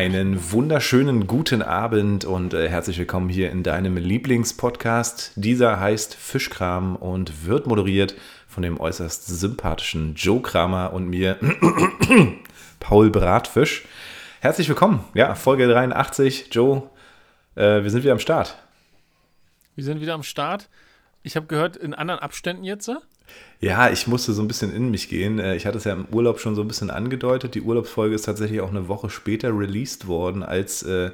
Einen wunderschönen guten Abend und äh, herzlich willkommen hier in deinem Lieblingspodcast. Dieser heißt Fischkram und wird moderiert von dem äußerst sympathischen Joe Kramer und mir, Paul Bratfisch. Herzlich willkommen. Ja, Folge 83. Joe, äh, wir sind wieder am Start. Wir sind wieder am Start. Ich habe gehört, in anderen Abständen jetzt. Ja, ich musste so ein bisschen in mich gehen. Äh, Ich hatte es ja im Urlaub schon so ein bisschen angedeutet. Die Urlaubsfolge ist tatsächlich auch eine Woche später released worden, als, äh,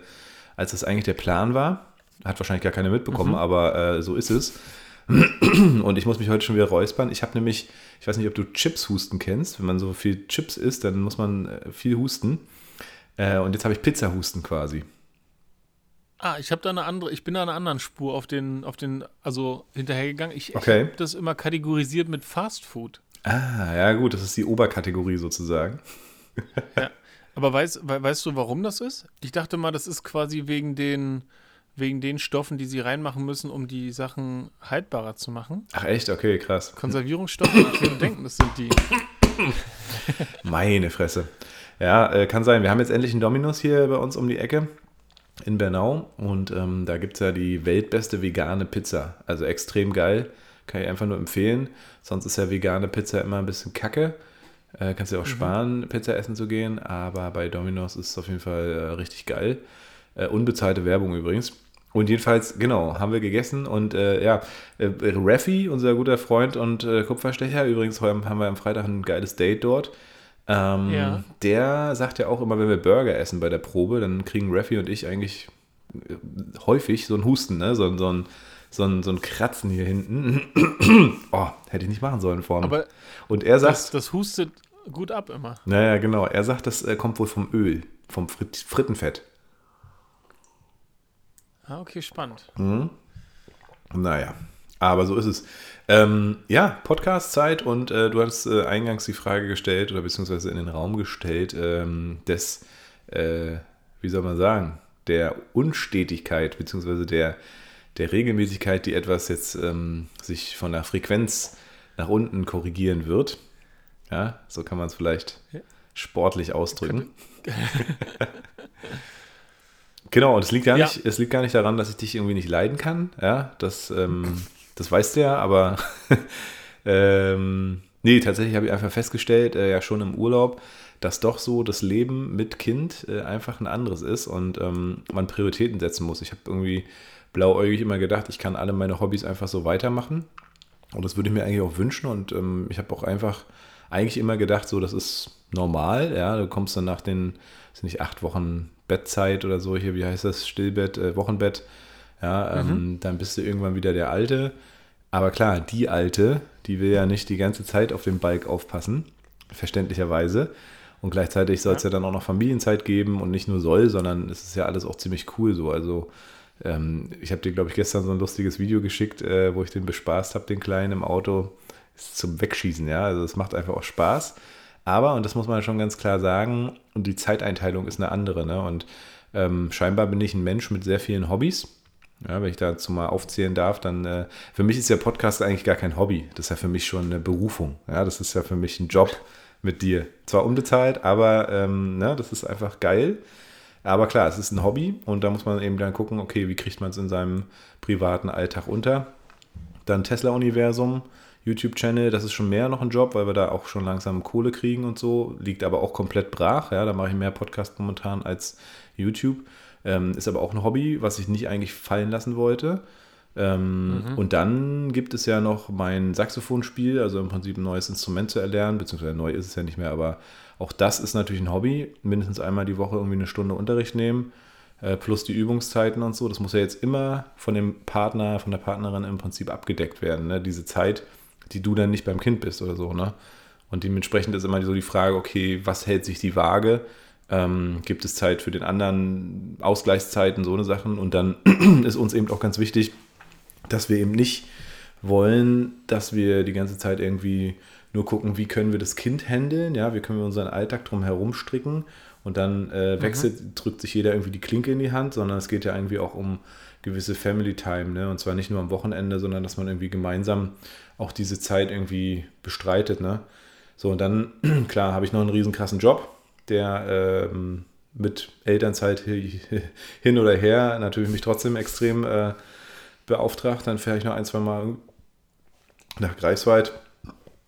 als das eigentlich der Plan war. Hat wahrscheinlich gar keiner mitbekommen, aber äh, so ist es. Und ich muss mich heute schon wieder räuspern. Ich habe nämlich, ich weiß nicht, ob du Chips-Husten kennst. Wenn man so viel Chips isst, dann muss man äh, viel husten. Äh, Und jetzt habe ich Pizza-Husten quasi. Ah, ich habe da eine andere, ich bin da einer anderen Spur auf den, auf den, also hinterhergegangen. Ich, Okay. ich habe das immer kategorisiert mit Fast Food. Ah, ja gut, das ist die Oberkategorie sozusagen. Ja. Aber weißt, we- weißt du, warum das ist? Ich dachte mal, das ist quasi wegen den, wegen den Stoffen, die sie reinmachen müssen, um die Sachen haltbarer zu machen. Ach echt? Okay, krass. Konservierungsstoffe, ich würde denken, das sind die. Meine Fresse. Ja, äh, kann sein. Wir haben jetzt endlich einen Dominus hier bei uns um die Ecke in Bernau und ähm, da gibt es ja die weltbeste vegane Pizza. Also extrem geil. Kann ich einfach nur empfehlen. Sonst ist ja vegane Pizza immer ein bisschen kacke. Äh, kannst dir auch sparen, Pizza essen zu gehen, aber bei Domino's ist es auf jeden Fall äh, richtig geil. Äh, unbezahlte Werbung übrigens. Und jedenfalls, genau, haben wir gegessen und äh, ja, äh, Raffi, unser guter Freund und äh, Kupferstecher, übrigens haben wir am Freitag ein geiles Date dort. Ähm, Ja. Der sagt ja auch immer, wenn wir Burger essen bei der Probe, dann kriegen Raffi und ich eigentlich äh, häufig so ein Husten, ne? so, ein- so, ein, so, ein, so ein Kratzen hier hinten. oh, hätte ich nicht machen sollen vorne. Aber und er sagt, das, das hustet gut ab immer. naja, genau, er sagt, das äh, kommt wohl vom Öl, vom Frit Frittenfett. Ah, okay, spannend. Naja, aber so ist es. Ähm, ja, Podcast-Zeit und äh, du hast äh, eingangs die Frage gestellt oder beziehungsweise in den Raum gestellt, ähm, des, äh, wie soll man sagen, der Unstetigkeit beziehungsweise der, der Regelmäßigkeit, die etwas jetzt ähm, sich von der Frequenz nach unten korrigieren wird. Ja, so kann man es vielleicht Ja. sportlich ausdrücken. Genau, und es liegt, gar Ja. nicht, es liegt gar nicht daran, dass ich dich irgendwie nicht leiden kann. Ja, das, ähm, das weißt du ja, aber ähm, nee, tatsächlich habe ich einfach festgestellt, äh, ja schon im Urlaub, dass doch so das Leben mit Kind äh, einfach ein anderes ist und ähm, man Prioritäten setzen muss. Ich habe irgendwie blauäugig immer gedacht, ich kann alle meine Hobbys einfach so weitermachen. Und das würde ich mir eigentlich auch wünschen. Und ähm, ich habe auch einfach eigentlich immer gedacht, so, das ist normal. Ja, du kommst dann nach den, sind nicht acht Wochen Bettzeit oder so, hier, wie heißt das, Stillbett, äh, Wochenbett. Ja, ähm, dann bist du irgendwann wieder der Alte. Aber klar, die Alte, die will ja nicht die ganze Zeit auf den Balk aufpassen, verständlicherweise. Und gleichzeitig soll es ja. dann auch noch Familienzeit geben und nicht nur soll, sondern es ist ja alles auch ziemlich cool so. Also ähm, ich habe dir, glaube ich, gestern so ein lustiges Video geschickt, äh, wo ich den bespaßt habe, den Kleinen im Auto. Ist zum Wegschießen, ja. Also es macht einfach auch Spaß. Aber, und das muss man schon ganz klar sagen, und die Zeiteinteilung ist eine andere. Ne? Und ähm, scheinbar bin ich ein Mensch mit sehr vielen Hobbys. Ja, wenn ich dazu mal aufzählen darf, dann äh, für mich ist der Podcast eigentlich gar kein Hobby. Das ist ja für mich schon eine Berufung. Ja, das ist ja für mich ein Job mit dir. Zwar unbezahlt, aber ähm, ne, das ist einfach geil. Aber klar, es ist ein Hobby und da muss man eben dann gucken, okay, wie kriegt man es in seinem privaten Alltag unter. Dann Tesla-Universum, YouTube-Channel, das ist schon mehr noch ein Job, weil wir da auch schon langsam Kohle kriegen und so. Liegt aber auch komplett brach. Ja, da mache ich mehr Podcast momentan als YouTube. Ähm, ist aber auch ein Hobby, was ich nicht eigentlich fallen lassen wollte. Ähm, Und dann gibt es ja noch mein Saxophonspiel, also im Prinzip ein neues Instrument zu erlernen, beziehungsweise neu ist es ja nicht mehr, aber auch das ist natürlich ein Hobby. Mindestens einmal die Woche irgendwie eine Stunde Unterricht nehmen, äh, plus die Übungszeiten und so. Das muss ja jetzt immer von dem Partner, von der Partnerin im Prinzip abgedeckt werden, ne? diese Zeit, die du dann nicht beim Kind bist oder so. Ne? Und dementsprechend ist immer so die Frage, okay, was hält sich die Waage? Ähm, gibt es Zeit für den anderen, Ausgleichszeiten, so eine Sachen. Und dann ist uns eben auch ganz wichtig, dass wir eben nicht wollen, dass wir die ganze Zeit irgendwie nur gucken, wie können wir das Kind handeln, ja, wie können wir unseren Alltag drum herum stricken und dann äh, wechselt, drückt sich jeder irgendwie die Klinke in die Hand, sondern es geht ja irgendwie auch um gewisse Family Time, ne? Und zwar nicht nur am Wochenende, sondern dass man irgendwie gemeinsam auch diese Zeit irgendwie bestreitet, ne? So, und dann, klar, habe ich noch einen riesen krassen Job, der ähm, mit Elternzeit hin oder her natürlich mich trotzdem extrem äh, beauftragt. Dann fahre ich noch ein, zwei Mal nach Greifswald.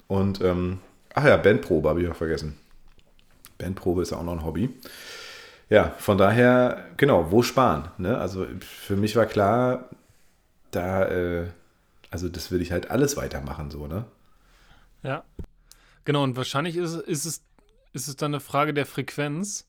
Und, ähm, ach ja, Bandprobe habe ich auch vergessen. Bandprobe ist ja auch noch ein Hobby. Ja, von daher, genau, wo sparen? Ne? Also für mich war klar, da, äh, also das will ich halt alles weitermachen, so, ne? Ja. Genau, und wahrscheinlich ist, ist, es, ist es dann eine Frage der Frequenz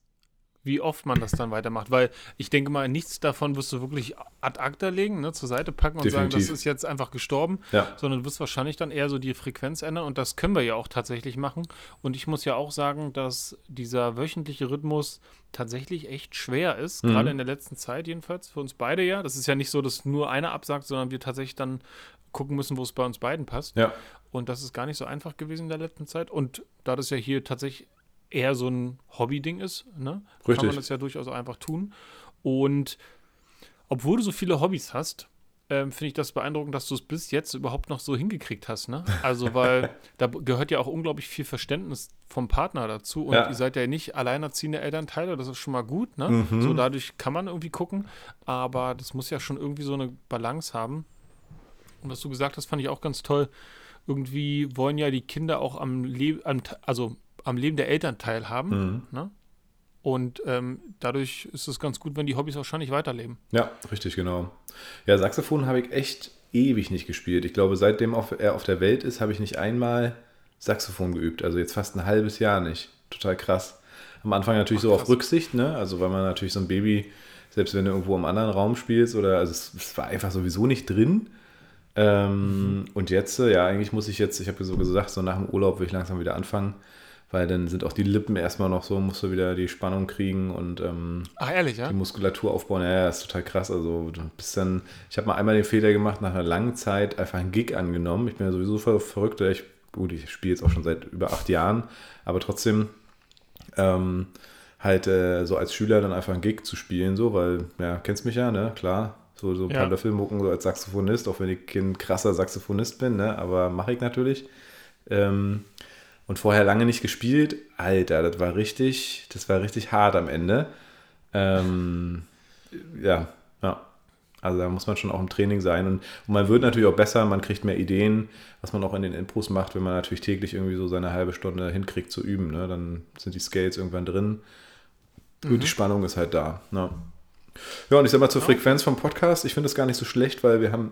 wie oft man das dann weitermacht. Weil ich denke mal, nichts davon wirst du wirklich ad acta legen, ne, zur Seite packen und Definitiv. sagen, das ist jetzt einfach gestorben, ja. sondern du wirst wahrscheinlich dann eher so die Frequenz ändern und das können wir ja auch tatsächlich machen. Und ich muss ja auch sagen, dass dieser wöchentliche Rhythmus tatsächlich echt schwer ist, mhm. gerade in der letzten Zeit jedenfalls, für uns beide ja. Das ist ja nicht so, dass nur einer absagt, sondern wir tatsächlich dann gucken müssen, wo es bei uns beiden passt. Ja. Und das ist gar nicht so einfach gewesen in der letzten Zeit. Und da das ja hier tatsächlich eher so ein Hobby-Ding ist, ne? Richtig. kann man das ja durchaus auch einfach tun. Und obwohl du so viele Hobbys hast, ähm, finde ich das beeindruckend, dass du es bis jetzt überhaupt noch so hingekriegt hast. Ne? Also, weil da gehört ja auch unglaublich viel Verständnis vom Partner dazu. Und ja. ihr seid ja nicht alleinerziehende Elternteile, das ist schon mal gut. Ne? Mhm. So dadurch kann man irgendwie gucken. Aber das muss ja schon irgendwie so eine Balance haben. Und was du gesagt hast, fand ich auch ganz toll. Irgendwie wollen ja die Kinder auch am Leben, also am Leben der Eltern teilhaben. Mhm. Ne? Und ähm, dadurch ist es ganz gut, wenn die Hobbys wahrscheinlich weiterleben. Ja, richtig, genau. Ja, Saxophon habe ich echt ewig nicht gespielt. Ich glaube, seitdem er auf der Welt ist, habe ich nicht einmal Saxophon geübt. Also jetzt fast ein halbes Jahr nicht. Total krass. Am Anfang natürlich Ach, so auf Rücksicht, ne? Also weil man natürlich so ein Baby, selbst wenn du irgendwo im anderen Raum spielst oder also es, es war einfach sowieso nicht drin. Ähm, mhm. Und jetzt, ja, eigentlich muss ich jetzt, ich habe so gesagt, so nach dem Urlaub will ich langsam wieder anfangen weil dann sind auch die Lippen erstmal noch so, musst du wieder die Spannung kriegen und ähm, Ach, ehrlich, ja? die Muskulatur aufbauen. Ja, ja, ist total krass. Also du bist dann, ich habe mal einmal den Fehler gemacht, nach einer langen Zeit einfach einen Gig angenommen. Ich bin ja sowieso voll verrückt. Ich, gut, ich spiele jetzt auch schon seit über acht Jahren, aber trotzdem ähm, halt äh, so als Schüler dann einfach einen Gig zu spielen, so, weil, ja, kennst mich ja, ne, klar. So, so ein paar ja. Löffelmucken so als Saxophonist, auch wenn ich kein krasser Saxophonist bin, ne, aber mache ich natürlich. Ähm, und vorher lange nicht gespielt. Alter, das war richtig, das war richtig hart am Ende. Ähm, ja, ja. Also da muss man schon auch im Training sein. Und, und, man wird natürlich auch besser, man kriegt mehr Ideen, was man auch in den Impros macht, wenn man natürlich täglich irgendwie so seine halbe Stunde hinkriegt zu üben. Ne? Dann sind die Scales irgendwann drin. Mhm. Und die Spannung ist halt da. Ne? Ja, und ich sag mal zur Frequenz vom Podcast, ich finde das gar nicht so schlecht, weil wir haben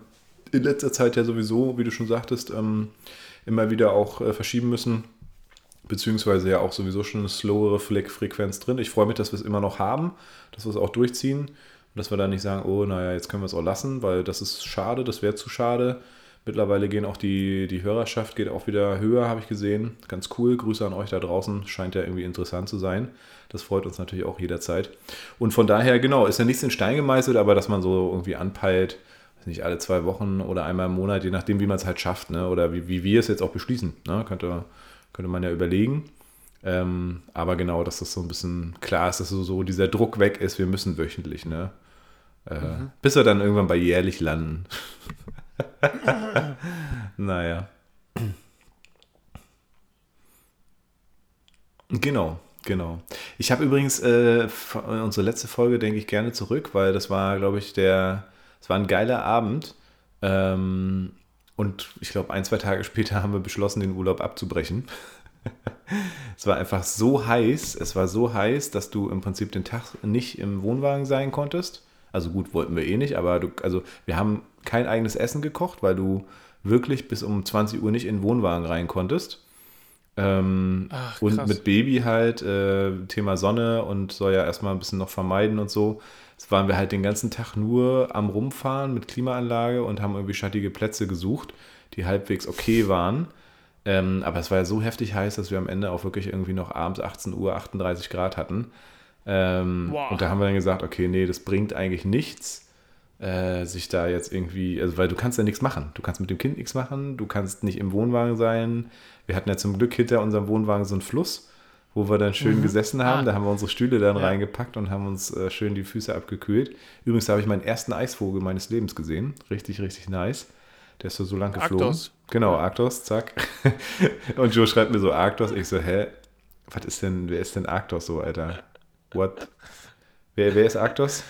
in letzter Zeit ja sowieso, wie du schon sagtest, ähm, immer wieder auch äh, verschieben müssen beziehungsweise ja auch sowieso schon eine slowere Frequenz drin. Ich freue mich, dass wir es immer noch haben, dass wir es auch durchziehen und dass wir da nicht sagen, oh, naja, jetzt können wir es auch lassen, weil das ist schade, das wäre zu schade. Mittlerweile gehen auch die, die Hörerschaft geht auch wieder höher, habe ich gesehen. Ganz cool. Grüße an euch da draußen. Scheint ja irgendwie interessant zu sein. Das freut uns natürlich auch jederzeit. Und von daher, genau, ist ja nichts in Stein gemeißelt, aber dass man so irgendwie anpeilt, nicht alle zwei Wochen oder einmal im Monat, je nachdem, wie man es halt schafft, ne? oder wie, wie wir es jetzt auch beschließen. Ne? Könnte, könnte man ja überlegen. Ähm, aber genau, dass das so ein bisschen klar ist, dass so, so dieser Druck weg ist, wir müssen wöchentlich, ne? Äh, mhm. Bis wir dann irgendwann bei jährlich landen. naja. Genau, genau. Ich habe übrigens äh, unsere letzte Folge, denke ich, gerne zurück, weil das war, glaube ich, der, es war ein geiler Abend. Ähm, und ich glaube, ein, zwei Tage später haben wir beschlossen, den Urlaub abzubrechen. es war einfach so heiß, es war so heiß, dass du im Prinzip den Tag nicht im Wohnwagen sein konntest. Also gut, wollten wir eh nicht, aber du, also wir haben kein eigenes Essen gekocht, weil du wirklich bis um 20 Uhr nicht in den Wohnwagen rein konntest. Ähm, Ach, und mit Baby halt, äh, Thema Sonne und soll ja erstmal ein bisschen noch vermeiden und so. Jetzt waren wir halt den ganzen Tag nur am Rumfahren mit Klimaanlage und haben irgendwie schattige Plätze gesucht, die halbwegs okay waren. Ähm, aber es war ja so heftig heiß, dass wir am Ende auch wirklich irgendwie noch abends 18 Uhr 38 Grad hatten. Ähm, wow. Und da haben wir dann gesagt, okay, nee, das bringt eigentlich nichts, äh, sich da jetzt irgendwie, also weil du kannst ja nichts machen. Du kannst mit dem Kind nichts machen, du kannst nicht im Wohnwagen sein. Wir hatten ja zum Glück hinter unserem Wohnwagen so einen Fluss wo wir dann schön mhm. gesessen haben. Ah. Da haben wir unsere Stühle dann ja. reingepackt und haben uns äh, schön die Füße abgekühlt. Übrigens habe ich meinen ersten Eisvogel meines Lebens gesehen. Richtig, richtig nice. Der ist so, so lang geflogen. Arktos. Genau, Arktos, zack. und Joe schreibt mir so Arktos. Ich so, hä? Was ist denn, wer ist denn Arktos so, Alter? What? Wer, wer ist Arctos?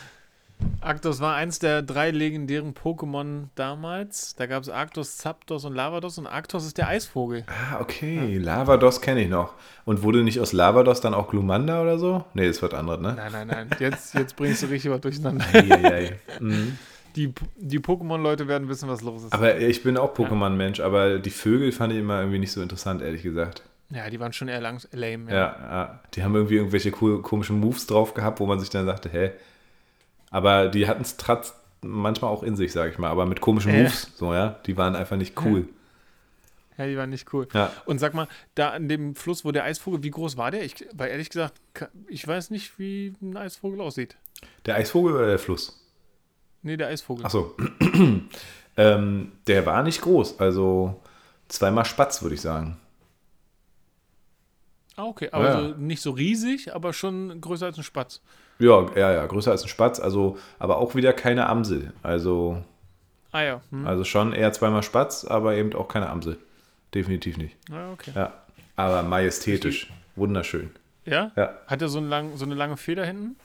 Arctos war eins der drei legendären Pokémon damals. Da gab es Arctos, Zapdos und Lavados und Arctos ist der Eisvogel. Ah, okay. Lavados kenne ich noch. Und wurde nicht aus Lavados dann auch Glumanda oder so? Nee, das wird anderes, ne? Nein, nein, nein. Jetzt, jetzt bringst du richtig was durcheinander. Eieiei. Mhm. Die, die Pokémon-Leute werden wissen, was los ist. Aber ich bin auch Pokémon-Mensch, aber die Vögel fand ich immer irgendwie nicht so interessant, ehrlich gesagt. ja, die waren schon eher lang, lame. Ja, ja. die haben irgendwie irgendwelche komischen Moves drauf gehabt, wo man sich dann sagte, hä? Aber die hatten es trotz manchmal auch in sich, sag ich mal, aber mit komischen Äh. Moves, so, ja, die waren einfach nicht cool. Ja, die waren nicht cool. Ja. Und sag mal, da an dem Fluss, wo der Eisvogel, wie groß war der? Ich, weil ehrlich gesagt, ich weiß nicht, wie ein Eisvogel aussieht. Der Eisvogel oder der Fluss? Nee, der Eisvogel. Achso. ähm, der war nicht groß, also zweimal Spatz, würde ich sagen. Ah, okay. Aber Ja. nicht so riesig, aber schon größer als ein Spatz. Ja, ja, ja, größer als ein Spatz, also, aber auch wieder keine Amsel. Also, Ah ja. Hm. also schon eher zweimal Spatz, aber eben auch keine Amsel. Definitiv nicht. Ah, okay. Ja. Aber majestätisch. Wunderschön. Ja? Ja. Hat er so, einen lang, so eine lange Feder hinten?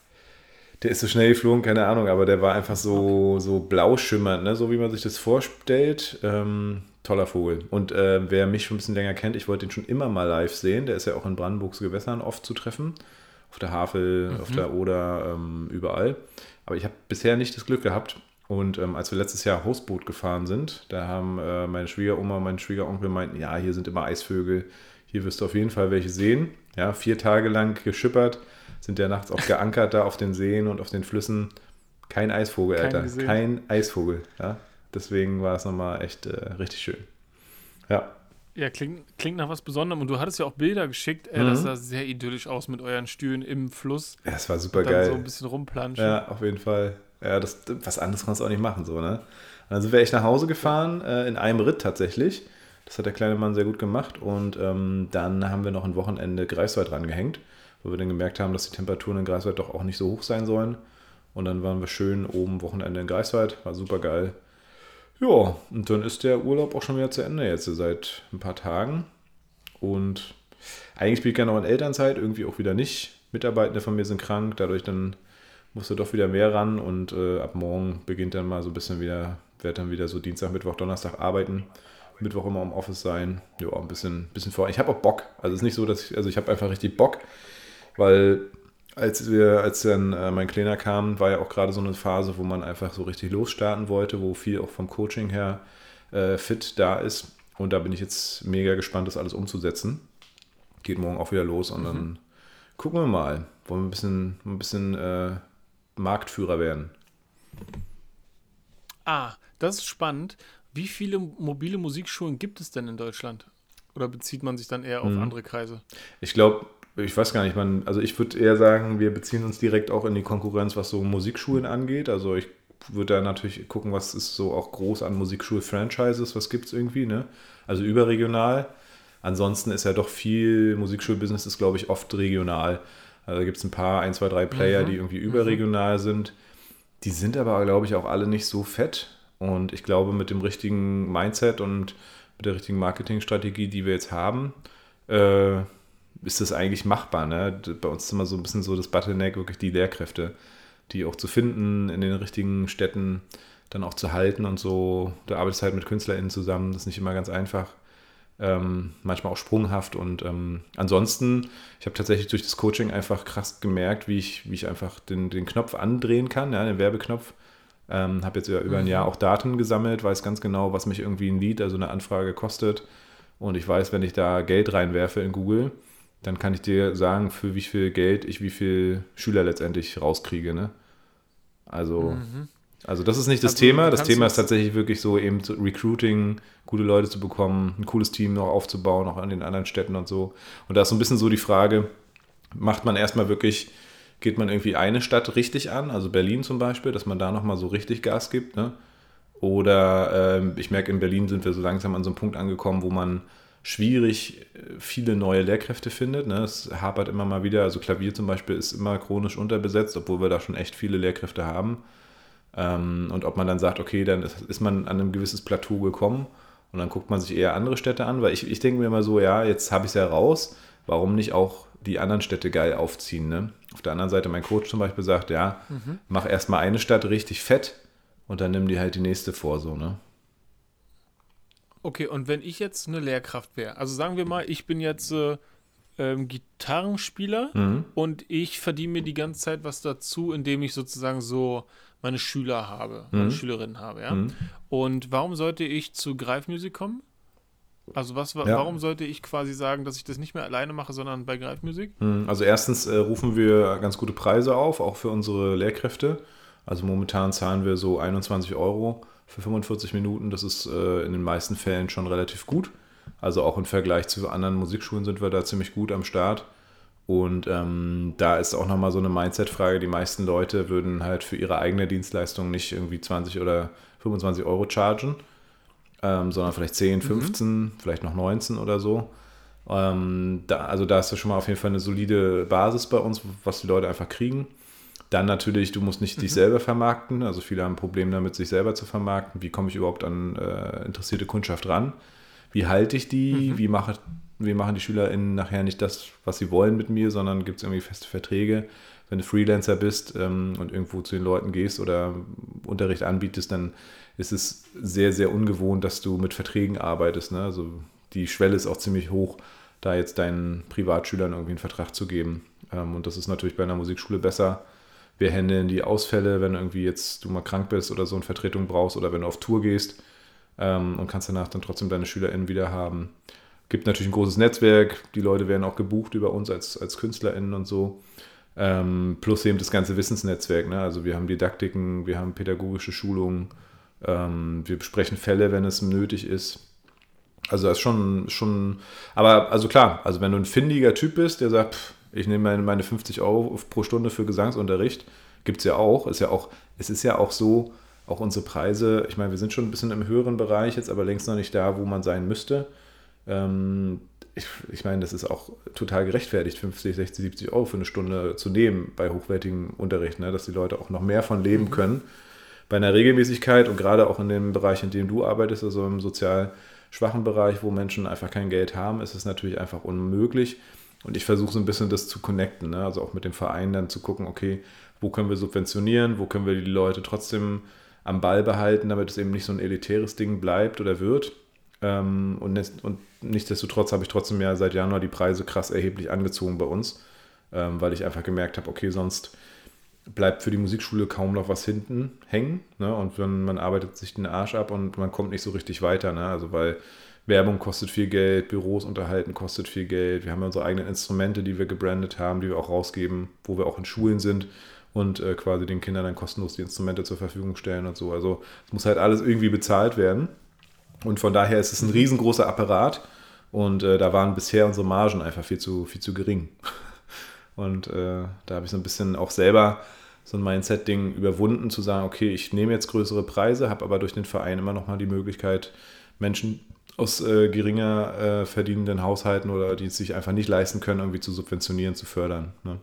Der ist so schnell geflogen, keine Ahnung, aber der war einfach so, so blau schimmernd, ne? so wie man sich das vorstellt. Ähm, toller Vogel. Und äh, wer mich schon ein bisschen länger kennt, ich wollte ihn schon immer mal live sehen. Der ist ja auch in Brandenburgs Gewässern oft zu treffen. Auf der Havel, auf der Oder, ähm, überall. Aber ich habe bisher nicht das Glück gehabt. Und ähm, als wir letztes Jahr Hausboot gefahren sind, da haben äh, meine Schwiegeroma und mein Schwiegeronkel meinten, ja, hier sind immer Eisvögel. Hier wirst du auf jeden Fall welche sehen. Ja, vier Tage lang geschippert, sind ja nachts auch geankert da auf den Seen und auf den Flüssen. Kein Eisvogel, Keinen Alter. gesehen. Kein Eisvogel. Ja? Deswegen war es nochmal echt äh, richtig schön. Ja. Ja, klingt, klingt nach was Besonderem. Und du hattest ja auch Bilder geschickt. Ey, Mhm. Das sah sehr idyllisch aus mit euren Stühlen im Fluss. ja, es war super geil. so ein bisschen rumplanschen. Ja, auf jeden Fall. Ja, das, was anderes kannst du auch nicht machen, so, ne? Dann sind wir echt nach Hause gefahren, äh, in einem Ritt tatsächlich. Das hat der kleine Mann sehr gut gemacht. Und ähm, dann haben wir noch ein Wochenende Greifswald rangehängt, wo wir dann gemerkt haben, dass die Temperaturen in Greifswald doch auch nicht so hoch sein sollen. Und dann waren wir schön oben Wochenende in Greifswald, war super geil. Ja, und dann ist der Urlaub auch schon wieder zu Ende jetzt seit ein paar Tagen. Und eigentlich bin ich gerne noch in Elternzeit, irgendwie auch wieder nicht. Mitarbeitende von mir sind krank, dadurch dann musste doch wieder mehr ran und äh, ab morgen beginnt dann mal so ein bisschen wieder, werde dann wieder so Dienstag, Mittwoch, Donnerstag arbeiten. Mittwoch immer im Office sein. Ja, ein bisschen, bisschen vor. Ich habe auch Bock. Also es ist nicht so, dass ich, also ich habe einfach richtig Bock, weil als wir, als dann äh, mein Kleiner kam, war ja auch gerade so eine Phase, wo man einfach so richtig losstarten wollte, wo viel auch vom Coaching her äh, fit da ist. Und da bin ich jetzt mega gespannt, das alles umzusetzen. Geht morgen auch wieder los und dann gucken wir mal. Wollen wir ein bisschen, ein bisschen äh, Marktführer werden. Ah, das ist spannend. Wie viele mobile Musikschulen gibt es denn in Deutschland? Oder bezieht man sich dann eher auf Mhm. andere Kreise? Ich glaube, ich weiß gar nicht, man, also ich würde eher sagen, wir beziehen uns direkt auch in die Konkurrenz, was so Musikschulen angeht. Also ich würde da natürlich gucken, was ist so auch groß an Musikschul-Franchises, was gibt es irgendwie, ne? Also überregional. Ansonsten ist ja doch viel Musikschulbusiness ist, glaube ich, oft regional. Also da gibt es ein paar, ein, zwei, drei Player, Mhm. die irgendwie überregional sind. Die sind aber, glaube ich, auch alle nicht so fett. Und ich glaube, mit dem richtigen Mindset und mit der richtigen Marketingstrategie, die wir jetzt haben, äh, ist das eigentlich machbar. Ne? Bei uns ist immer so ein bisschen so das Bottleneck, wirklich die Lehrkräfte, die auch zu finden in den richtigen Städten, dann auch zu halten und so. Du arbeitest halt mit KünstlerInnen zusammen, das ist nicht immer ganz einfach. Ähm, manchmal auch sprunghaft und ähm, ansonsten, ich habe tatsächlich durch das Coaching einfach krass gemerkt, wie ich, wie ich einfach den, den Knopf andrehen kann, ja, den Werbeknopf. Ähm, habe jetzt ja über ein Jahr auch Daten gesammelt, weiß ganz genau, was mich irgendwie ein Lied, also eine Anfrage kostet. Und ich weiß, wenn ich da Geld reinwerfe in Google, dann kann ich dir sagen, für wie viel Geld ich wie viel Schüler letztendlich rauskriege. Ne? Also, Mhm. also das ist nicht das Also, Thema. Das Thema ist tatsächlich wirklich so eben Recruiting, gute Leute zu bekommen, ein cooles Team noch aufzubauen, auch an den anderen Städten und so. Und da ist so ein bisschen so die Frage, macht man erstmal wirklich, geht man irgendwie eine Stadt richtig an, also Berlin zum Beispiel, dass man da nochmal so richtig Gas gibt, ne? Oder ähm, ich merke, in Berlin sind wir so langsam an so einem Punkt angekommen, wo man schwierig äh, viele neue Lehrkräfte findet. Ne? Es hapert immer mal wieder. Also Klavier zum Beispiel ist immer chronisch unterbesetzt, obwohl wir da schon echt viele Lehrkräfte haben. Ähm, und ob man dann sagt, okay, dann ist, ist man an ein gewisses Plateau gekommen und dann guckt man sich eher andere Städte an, weil ich, ich denke mir immer so, ja, jetzt habe ich es ja raus, warum nicht auch die anderen Städte geil aufziehen. Ne? Auf der anderen Seite, mein Coach zum Beispiel sagt, ja, mhm. mach erstmal eine Stadt richtig fett und dann nimm die halt die nächste vor, so, ne? Okay, und wenn ich jetzt eine Lehrkraft wäre, also sagen wir mal, ich bin jetzt äh, ähm, Gitarrenspieler mhm. und ich verdiene mir die ganze Zeit was dazu, indem ich sozusagen so meine Schüler habe, meine mhm. Schülerinnen habe, ja. Mhm. Und warum sollte ich zu Greifmusik kommen? Also was, ja. warum sollte ich quasi sagen, dass ich das nicht mehr alleine mache, sondern bei Greifmusik? Mhm. Also erstens äh, rufen wir ganz gute Preise auf, auch für unsere Lehrkräfte. Also momentan zahlen wir so 21 Euro für 45 Minuten. Das ist äh, in den meisten Fällen schon relativ gut. Also auch im Vergleich zu anderen Musikschulen sind wir da ziemlich gut am Start. Und ähm, da ist auch nochmal so eine Mindset-Frage. Die meisten Leute würden halt für ihre eigene Dienstleistung nicht irgendwie 20 oder 25 Euro chargen, ähm, sondern vielleicht 10, 15, mhm. vielleicht noch 19 oder so. Ähm, da, also da ist ja schon mal auf jeden Fall eine solide Basis bei uns, was die Leute einfach kriegen. Dann natürlich, du musst nicht mhm. dich selber vermarkten. Also viele haben ein Problem damit, sich selber zu vermarkten. Wie komme ich überhaupt an äh, interessierte Kundschaft ran? Wie halte ich die? Mhm. Wie, mache, wie machen die SchülerInnen nachher nicht das, was sie wollen mit mir, sondern gibt es irgendwie feste Verträge? Wenn du Freelancer bist ähm, und irgendwo zu den Leuten gehst oder Unterricht anbietest, dann ist es sehr, sehr ungewohnt, dass du mit Verträgen arbeitest. Ne? Also die Schwelle ist auch ziemlich hoch, da jetzt deinen Privatschülern irgendwie einen Vertrag zu geben. Ähm, und das ist natürlich bei einer Musikschule besser, wir handeln die Ausfälle, wenn irgendwie jetzt du mal krank bist oder so eine Vertretung brauchst oder wenn du auf Tour gehst ähm, und kannst danach dann trotzdem deine SchülerInnen wieder haben. Gibt natürlich ein großes Netzwerk, die Leute werden auch gebucht über uns als, als KünstlerInnen und so. Ähm, plus eben das ganze Wissensnetzwerk. Ne? Also wir haben Didaktiken, wir haben pädagogische Schulungen, ähm, wir besprechen Fälle, wenn es nötig ist. Also das ist schon, schon, aber also klar, also wenn du ein findiger Typ bist, der sagt, pff, ich nehme meine, meine 50 Euro pro Stunde für Gesangsunterricht. Gibt es ja auch. Ist ja auch. Es ist ja auch so, auch unsere Preise, ich meine, wir sind schon ein bisschen im höheren Bereich jetzt, aber längst noch nicht da, wo man sein müsste. Ähm, ich, ich, meine, das ist auch total gerechtfertigt, 50, 60, 70 Euro für eine Stunde zu nehmen bei hochwertigem Unterricht, ne? dass die Leute auch noch mehr von leben mhm. können. Bei einer Regelmäßigkeit und gerade auch in dem Bereich, in dem du arbeitest, also im sozial schwachen Bereich, wo Menschen einfach kein Geld haben, ist es natürlich einfach unmöglich. Und ich versuche so ein bisschen das zu connecten, ne? also auch mit dem Verein dann zu gucken, okay, wo können wir subventionieren, wo können wir die Leute trotzdem am Ball behalten, damit es eben nicht so ein elitäres Ding bleibt oder wird. Ähm, und, und nichtsdestotrotz habe ich trotzdem ja seit Januar die Preise krass erheblich angezogen bei uns, ähm, weil ich einfach gemerkt habe, okay, sonst bleibt für die Musikschule kaum noch was hinten hängen. Ne? Und wenn man arbeitet sich den Arsch ab und man kommt nicht so richtig weiter. Ne? Also weil Werbung kostet viel Geld, Büros unterhalten kostet viel Geld. Wir haben unsere eigenen Instrumente, die wir gebrandet haben, die wir auch rausgeben, wo wir auch in Schulen sind und äh, quasi den Kindern dann kostenlos die Instrumente zur Verfügung stellen und so. Also es muss halt alles irgendwie bezahlt werden. Und von daher ist es ein riesengroßer Apparat. Und äh, da waren bisher unsere Margen einfach viel zu, viel zu gering. Und äh, da habe ich so ein bisschen auch selber so ein Mindset-Ding überwunden, zu sagen, okay, ich nehme jetzt größere Preise, habe aber durch den Verein immer noch mal die Möglichkeit, Menschen aus äh, geringer äh, verdienenden Haushalten oder die es sich einfach nicht leisten können, irgendwie zu subventionieren, zu fördern. Ne?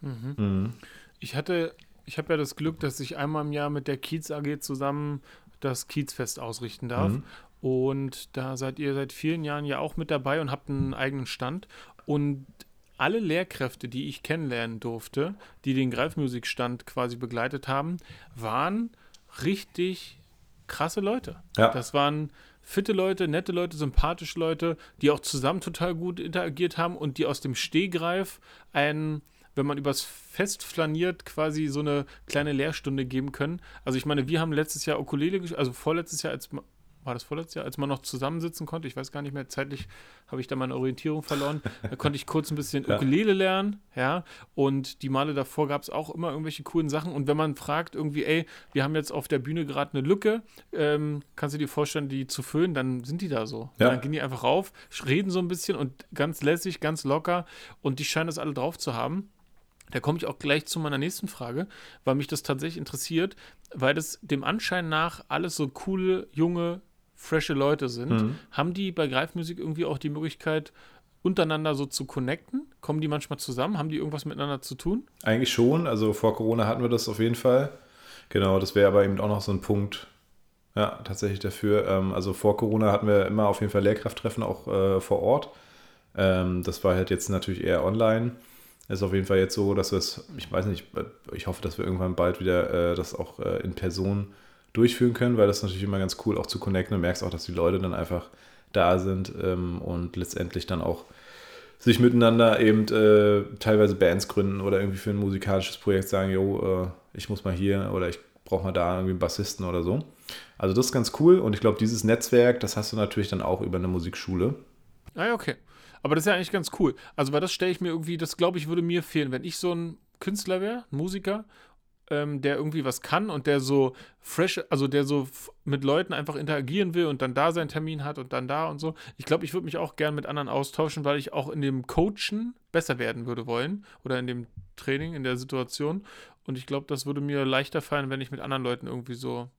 Mhm. Mhm. Ich hatte, ich habe ja das Glück, dass ich einmal im Jahr mit der Kiez AG zusammen das Kiezfest ausrichten darf. Mhm. Und da seid ihr seit vielen Jahren ja auch mit dabei und habt einen eigenen Stand. Und alle Lehrkräfte, die ich kennenlernen durfte, die den Greifmusikstand quasi begleitet haben, waren richtig krasse Leute. Ja. Das waren fitte Leute, nette Leute, sympathische Leute, die auch zusammen total gut interagiert haben und die aus dem Stehgreif einen, wenn man übers Fest flaniert, quasi so eine kleine Lehrstunde geben können. Also ich meine, wir haben letztes Jahr Ukulele, also vorletztes Jahr, als war das vorletztes Jahr, als man noch zusammensitzen konnte, ich weiß gar nicht mehr, zeitlich habe ich da meine Orientierung verloren, da konnte ich kurz ein bisschen ja. Ukulele lernen, ja, und die Male davor gab es auch immer irgendwelche coolen Sachen und wenn man fragt irgendwie, ey, wir haben jetzt auf der Bühne gerade eine Lücke, ähm, kannst du dir vorstellen, die zu füllen, dann sind die da so. Ja. Dann gehen die einfach rauf, reden so ein bisschen und ganz lässig, ganz locker und die scheinen das alle drauf zu haben. Da komme ich auch gleich zu meiner nächsten Frage, weil mich das tatsächlich interessiert, weil das dem Anschein nach alles so coole, junge, frische Leute sind, mhm. haben die bei Greifmusik irgendwie auch die Möglichkeit, untereinander so zu connecten? Kommen die manchmal zusammen? Haben die irgendwas miteinander zu tun? Eigentlich schon. Also vor Corona hatten wir das auf jeden Fall. Genau, das wäre aber eben auch noch so ein Punkt, ja, tatsächlich dafür. Ähm, also vor Corona hatten wir immer auf jeden Fall Lehrkrafttreffen auch äh, vor Ort. Ähm, das war halt jetzt natürlich eher online. Es ist auf jeden Fall jetzt so, dass wir es, ich weiß nicht, ich hoffe, dass wir irgendwann bald wieder äh, das auch äh, in Person durchführen können, weil das ist natürlich immer ganz cool auch zu connecten und merkst auch, dass die Leute dann einfach da sind ähm, und letztendlich dann auch sich miteinander eben äh, teilweise Bands gründen oder irgendwie für ein musikalisches Projekt sagen, jo, äh, ich muss mal hier oder ich brauche mal da irgendwie einen Bassisten oder so. Also das ist ganz cool und ich glaube, dieses Netzwerk, das hast du natürlich dann auch über eine Musikschule. Ah ja, okay. Aber das ist ja eigentlich ganz cool. Also, weil das stelle ich mir irgendwie, das glaube ich, würde mir fehlen, wenn ich so ein Künstler wäre, Musiker, ähm, der irgendwie was kann und der so fresh, also der so mit Leuten einfach interagieren will und dann da seinen Termin hat und dann da und so. Ich glaube, ich würde mich auch gern mit anderen austauschen, weil ich auch in dem Coachen besser werden würde wollen oder in dem Training, in der Situation. Und ich glaube, das würde mir leichter fallen, wenn ich mit anderen Leuten irgendwie so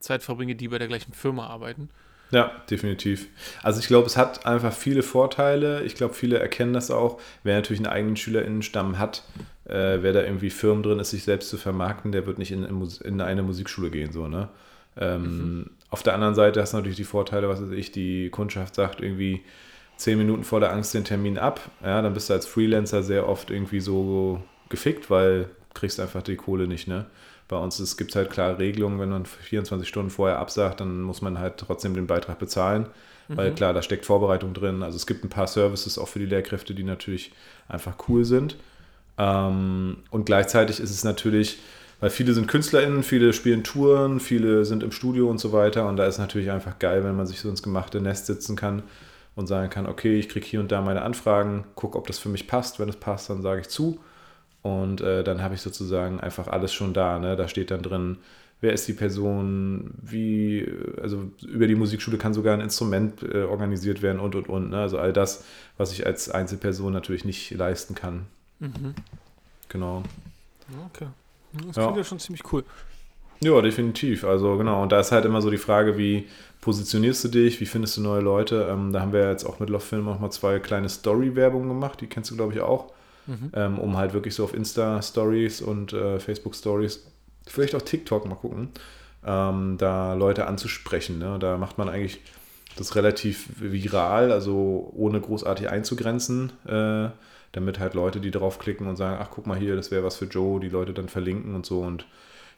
Zeit verbringe, die bei der gleichen Firma arbeiten. Ja, definitiv. Also ich glaube, es hat einfach viele Vorteile. Ich glaube, viele erkennen das auch. Wer natürlich einen eigenen SchülerInnenstamm hat, äh, wer da irgendwie Firmen drin ist, sich selbst zu vermarkten, der wird nicht in, in eine Musikschule gehen. So, ne? Ähm, mhm. Auf der anderen Seite hast du natürlich die Vorteile, was weiß ich, die Kundschaft sagt irgendwie zehn Minuten vor der Angst den Termin ab. Ja, dann bist du als Freelancer sehr oft irgendwie so gefickt, weil du kriegst einfach die Kohle nicht, ne? Bei uns gibt es halt klare Regelungen, wenn man 24 Stunden vorher absagt, dann muss man halt trotzdem den Beitrag bezahlen. Mhm. Weil klar, da steckt Vorbereitung drin. Also es gibt ein paar Services auch für die Lehrkräfte, die natürlich einfach cool sind. Ähm, und gleichzeitig ist es natürlich, weil viele sind KünstlerInnen, viele spielen Touren, viele sind im Studio und so weiter. Und da ist es natürlich einfach geil, wenn man sich so ins gemachte Nest sitzen kann und sagen kann, okay, ich kriege hier und da meine Anfragen, gucke, ob das für mich passt. Wenn es passt, dann sage ich zu. Und äh, dann habe ich sozusagen einfach alles schon da. Ne? Da steht dann drin, wer ist die Person, wie, also über die Musikschule kann sogar ein Instrument äh, organisiert werden und und und. Ne? Also all das, was ich als Einzelperson natürlich nicht leisten kann. Mhm. Genau. Okay. Das klingt ja. ja schon ziemlich cool. Ja, definitiv. Also genau, und da ist halt immer so die Frage, wie positionierst du dich, wie findest du neue Leute? Ähm, da haben wir jetzt auch mit Love Film auch mal zwei kleine Story-Werbungen gemacht, die kennst du, glaube ich, auch mhm. ähm, um halt wirklich so auf Insta-Stories und äh, Facebook-Stories, vielleicht auch TikTok mal gucken, ähm, da Leute anzusprechen. Ne? Da macht man eigentlich das relativ viral, also ohne großartig einzugrenzen, äh, damit halt Leute, die draufklicken und sagen, ach guck mal hier, das wäre was für Joe, die Leute dann verlinken und so und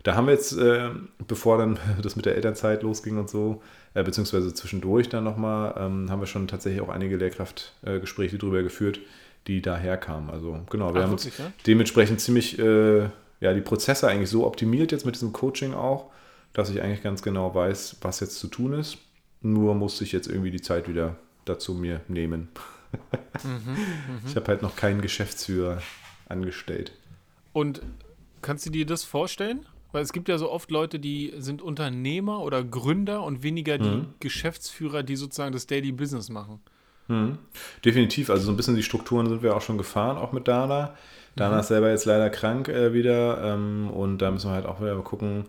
da haben wir jetzt, äh, bevor dann das mit der Elternzeit losging und so, äh, beziehungsweise zwischendurch dann nochmal, ähm, haben wir schon tatsächlich auch einige Lehrkraftgespräche äh, darüber geführt, die daher kamen. Also genau, wir Ach, haben wirklich, ja? dementsprechend ziemlich äh, ja, die Prozesse eigentlich so optimiert jetzt mit diesem Coaching auch, dass ich eigentlich ganz genau weiß, was jetzt zu tun ist. Nur musste ich jetzt irgendwie die Zeit wieder dazu mir nehmen. Mhm, mh. Ich habe halt noch keinen Geschäftsführer angestellt. Und kannst du dir das vorstellen? Weil es gibt ja so oft Leute, die sind Unternehmer oder Gründer und weniger die mhm. Geschäftsführer, die sozusagen das Daily Business machen. Hm. Definitiv, also so ein bisschen die Strukturen sind wir auch schon gefahren, auch mit Dana. Dana mhm. ist selber jetzt leider krank äh, wieder ähm, und da müssen wir halt auch wieder gucken.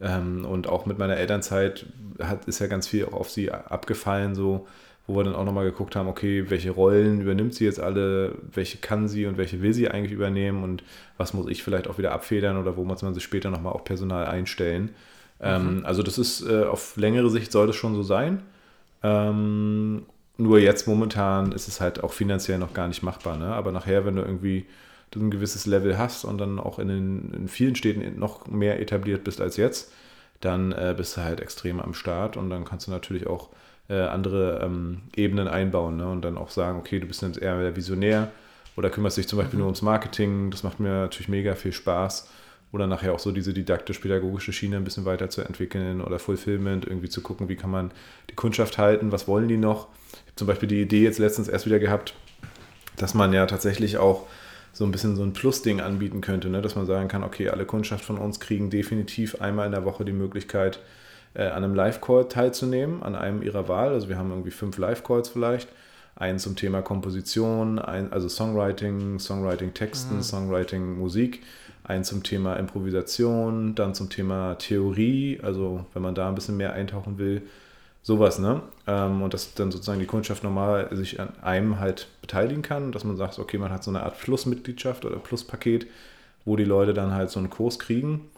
Ähm, und auch mit meiner Elternzeit hat, ist ja ganz viel auch auf sie abgefallen, so, wo wir dann auch nochmal geguckt haben, okay, welche Rollen übernimmt sie jetzt alle, welche kann sie und welche will sie eigentlich übernehmen und was muss ich vielleicht auch wieder abfedern oder wo muss man sich später nochmal auch Personal einstellen. Ähm, mhm. also das ist äh, auf längere Sicht soll das schon so sein. Ähm, nur jetzt momentan ist es halt auch finanziell noch gar nicht machbar. Ne? Aber nachher, wenn du irgendwie ein gewisses Level hast und dann auch in, den, in vielen Städten noch mehr etabliert bist als jetzt, dann äh, bist du halt extrem am Start und dann kannst du natürlich auch äh, andere ähm, Ebenen einbauen ne? und dann auch sagen, okay, du bist jetzt eher der Visionär oder kümmerst dich zum Beispiel mhm. nur ums Marketing. Das macht mir natürlich mega viel Spaß. Oder nachher auch so diese didaktisch-pädagogische Schiene ein bisschen weiterzuentwickeln oder Fulfillment, irgendwie zu gucken, wie kann man die Kundschaft halten, was wollen die noch zum Beispiel die Idee jetzt letztens erst wieder gehabt, dass man ja tatsächlich auch so ein bisschen so ein Plus-Ding anbieten könnte, ne? dass man sagen kann, okay, alle Kundschaft von uns kriegen definitiv einmal in der Woche die Möglichkeit, äh, an einem Live-Call teilzunehmen, an einem ihrer Wahl. Also wir haben irgendwie fünf Live-Calls vielleicht. Einen zum Thema Komposition, ein, also Songwriting, Songwriting-Texten, mhm. Songwriting-Musik, einen zum Thema Improvisation, dann zum Thema Theorie, also wenn man da ein bisschen mehr eintauchen will, Sowas, ne? Ähm, und dass dann sozusagen die Kundschaft normal sich an einem halt beteiligen kann, dass man sagt, okay, man hat so eine Art Plusmitgliedschaft oder Pluspaket, wo die Leute dann halt so einen Kurs kriegen.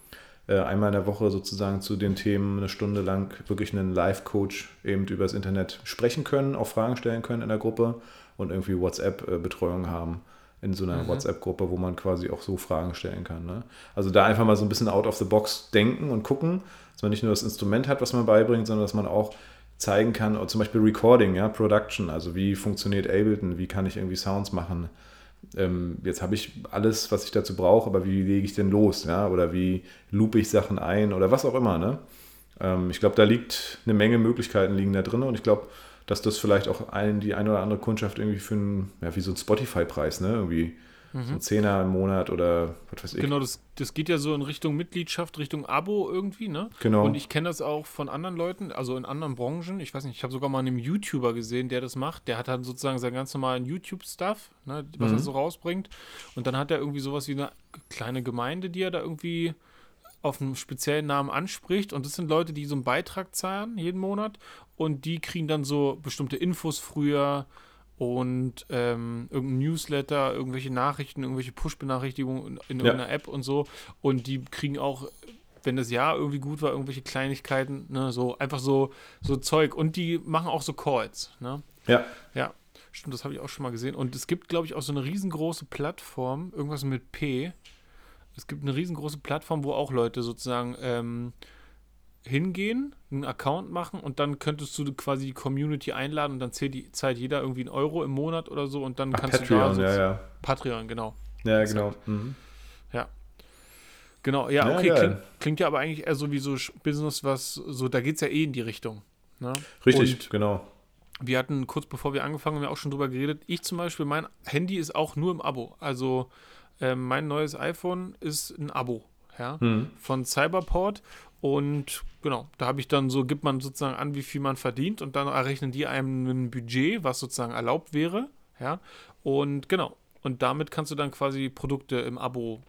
Äh, einmal in der Woche sozusagen zu den Themen eine Stunde lang wirklich einen Live-Coach eben übers Internet sprechen können, auch Fragen stellen können in der Gruppe und irgendwie WhatsApp-Betreuung haben in so einer mhm. WhatsApp-Gruppe, wo man quasi auch so Fragen stellen kann. Ne? Also da einfach mal so ein bisschen out of the box denken und gucken, dass man nicht nur das Instrument hat, was man beibringt, sondern dass man auch zeigen kann, zum Beispiel Recording, ja, Production, also wie funktioniert Ableton, wie kann ich irgendwie Sounds machen. Ähm, jetzt habe ich alles, was ich dazu brauche, aber wie lege ich denn los, ja, oder wie loop ich Sachen ein oder was auch immer, ne? Ähm, ich glaube, da liegt eine Menge Möglichkeiten liegen da drin und ich glaube, dass das vielleicht auch ein, die eine oder andere Kundschaft irgendwie für einen, ja, wie so ein Spotify-Preis, ne, irgendwie Mhm. So ein Zehner im Monat oder was weiß ich. Genau, das, das geht ja so in Richtung Mitgliedschaft, Richtung Abo irgendwie, ne? Genau. Und ich kenne das auch von anderen Leuten, also in anderen Branchen. Ich weiß nicht, ich habe sogar mal einen YouTuber gesehen, der das macht. Der hat dann sozusagen seinen ganz normalen YouTube-Stuff, ne, was mhm. er so rausbringt. Und dann hat er irgendwie sowas wie eine kleine Gemeinde, die er da irgendwie auf einen speziellen Namen anspricht. Und das sind Leute, die so einen Beitrag zahlen jeden Monat. Und die kriegen dann so bestimmte Infos früher und ähm, irgendein Newsletter, irgendwelche Nachrichten, irgendwelche Push-Benachrichtigungen in, in ja. irgendeiner App und so. Und die kriegen auch, wenn das Jahr irgendwie gut war, irgendwelche Kleinigkeiten, ne, so einfach so, so Zeug. Und die machen auch so Calls, ne? Ja. Ja. Stimmt, das habe ich auch schon mal gesehen. Und es gibt, glaube ich, auch so eine riesengroße Plattform, irgendwas mit P. Es gibt eine riesengroße Plattform, wo auch Leute sozusagen ähm, hingehen, einen Account machen und dann könntest du quasi die Community einladen und dann zählt, die, zahlt jeder irgendwie einen Euro im Monat oder so und dann Ach, kannst Patreon, du da ja, ja. Patreon, genau. Ja, genau. Mhm. Ja. Genau, ja, okay, klingt, klingt, ja aber eigentlich eher so wie so Business, was so, da geht es ja eh in die Richtung. Ne? Richtig, und genau. Wir hatten kurz bevor wir angefangen haben, ja auch schon drüber geredet. Ich zum Beispiel, mein Handy ist auch nur im Abo. Also äh, mein neues iPhone ist ein Abo ja, mhm. von Cyberport und genau, da habe ich dann so, gibt man sozusagen an, wie viel man verdient und dann errechnen die einem ein Budget, was sozusagen erlaubt wäre. Ja, und genau. Und damit kannst du dann quasi Produkte im Abo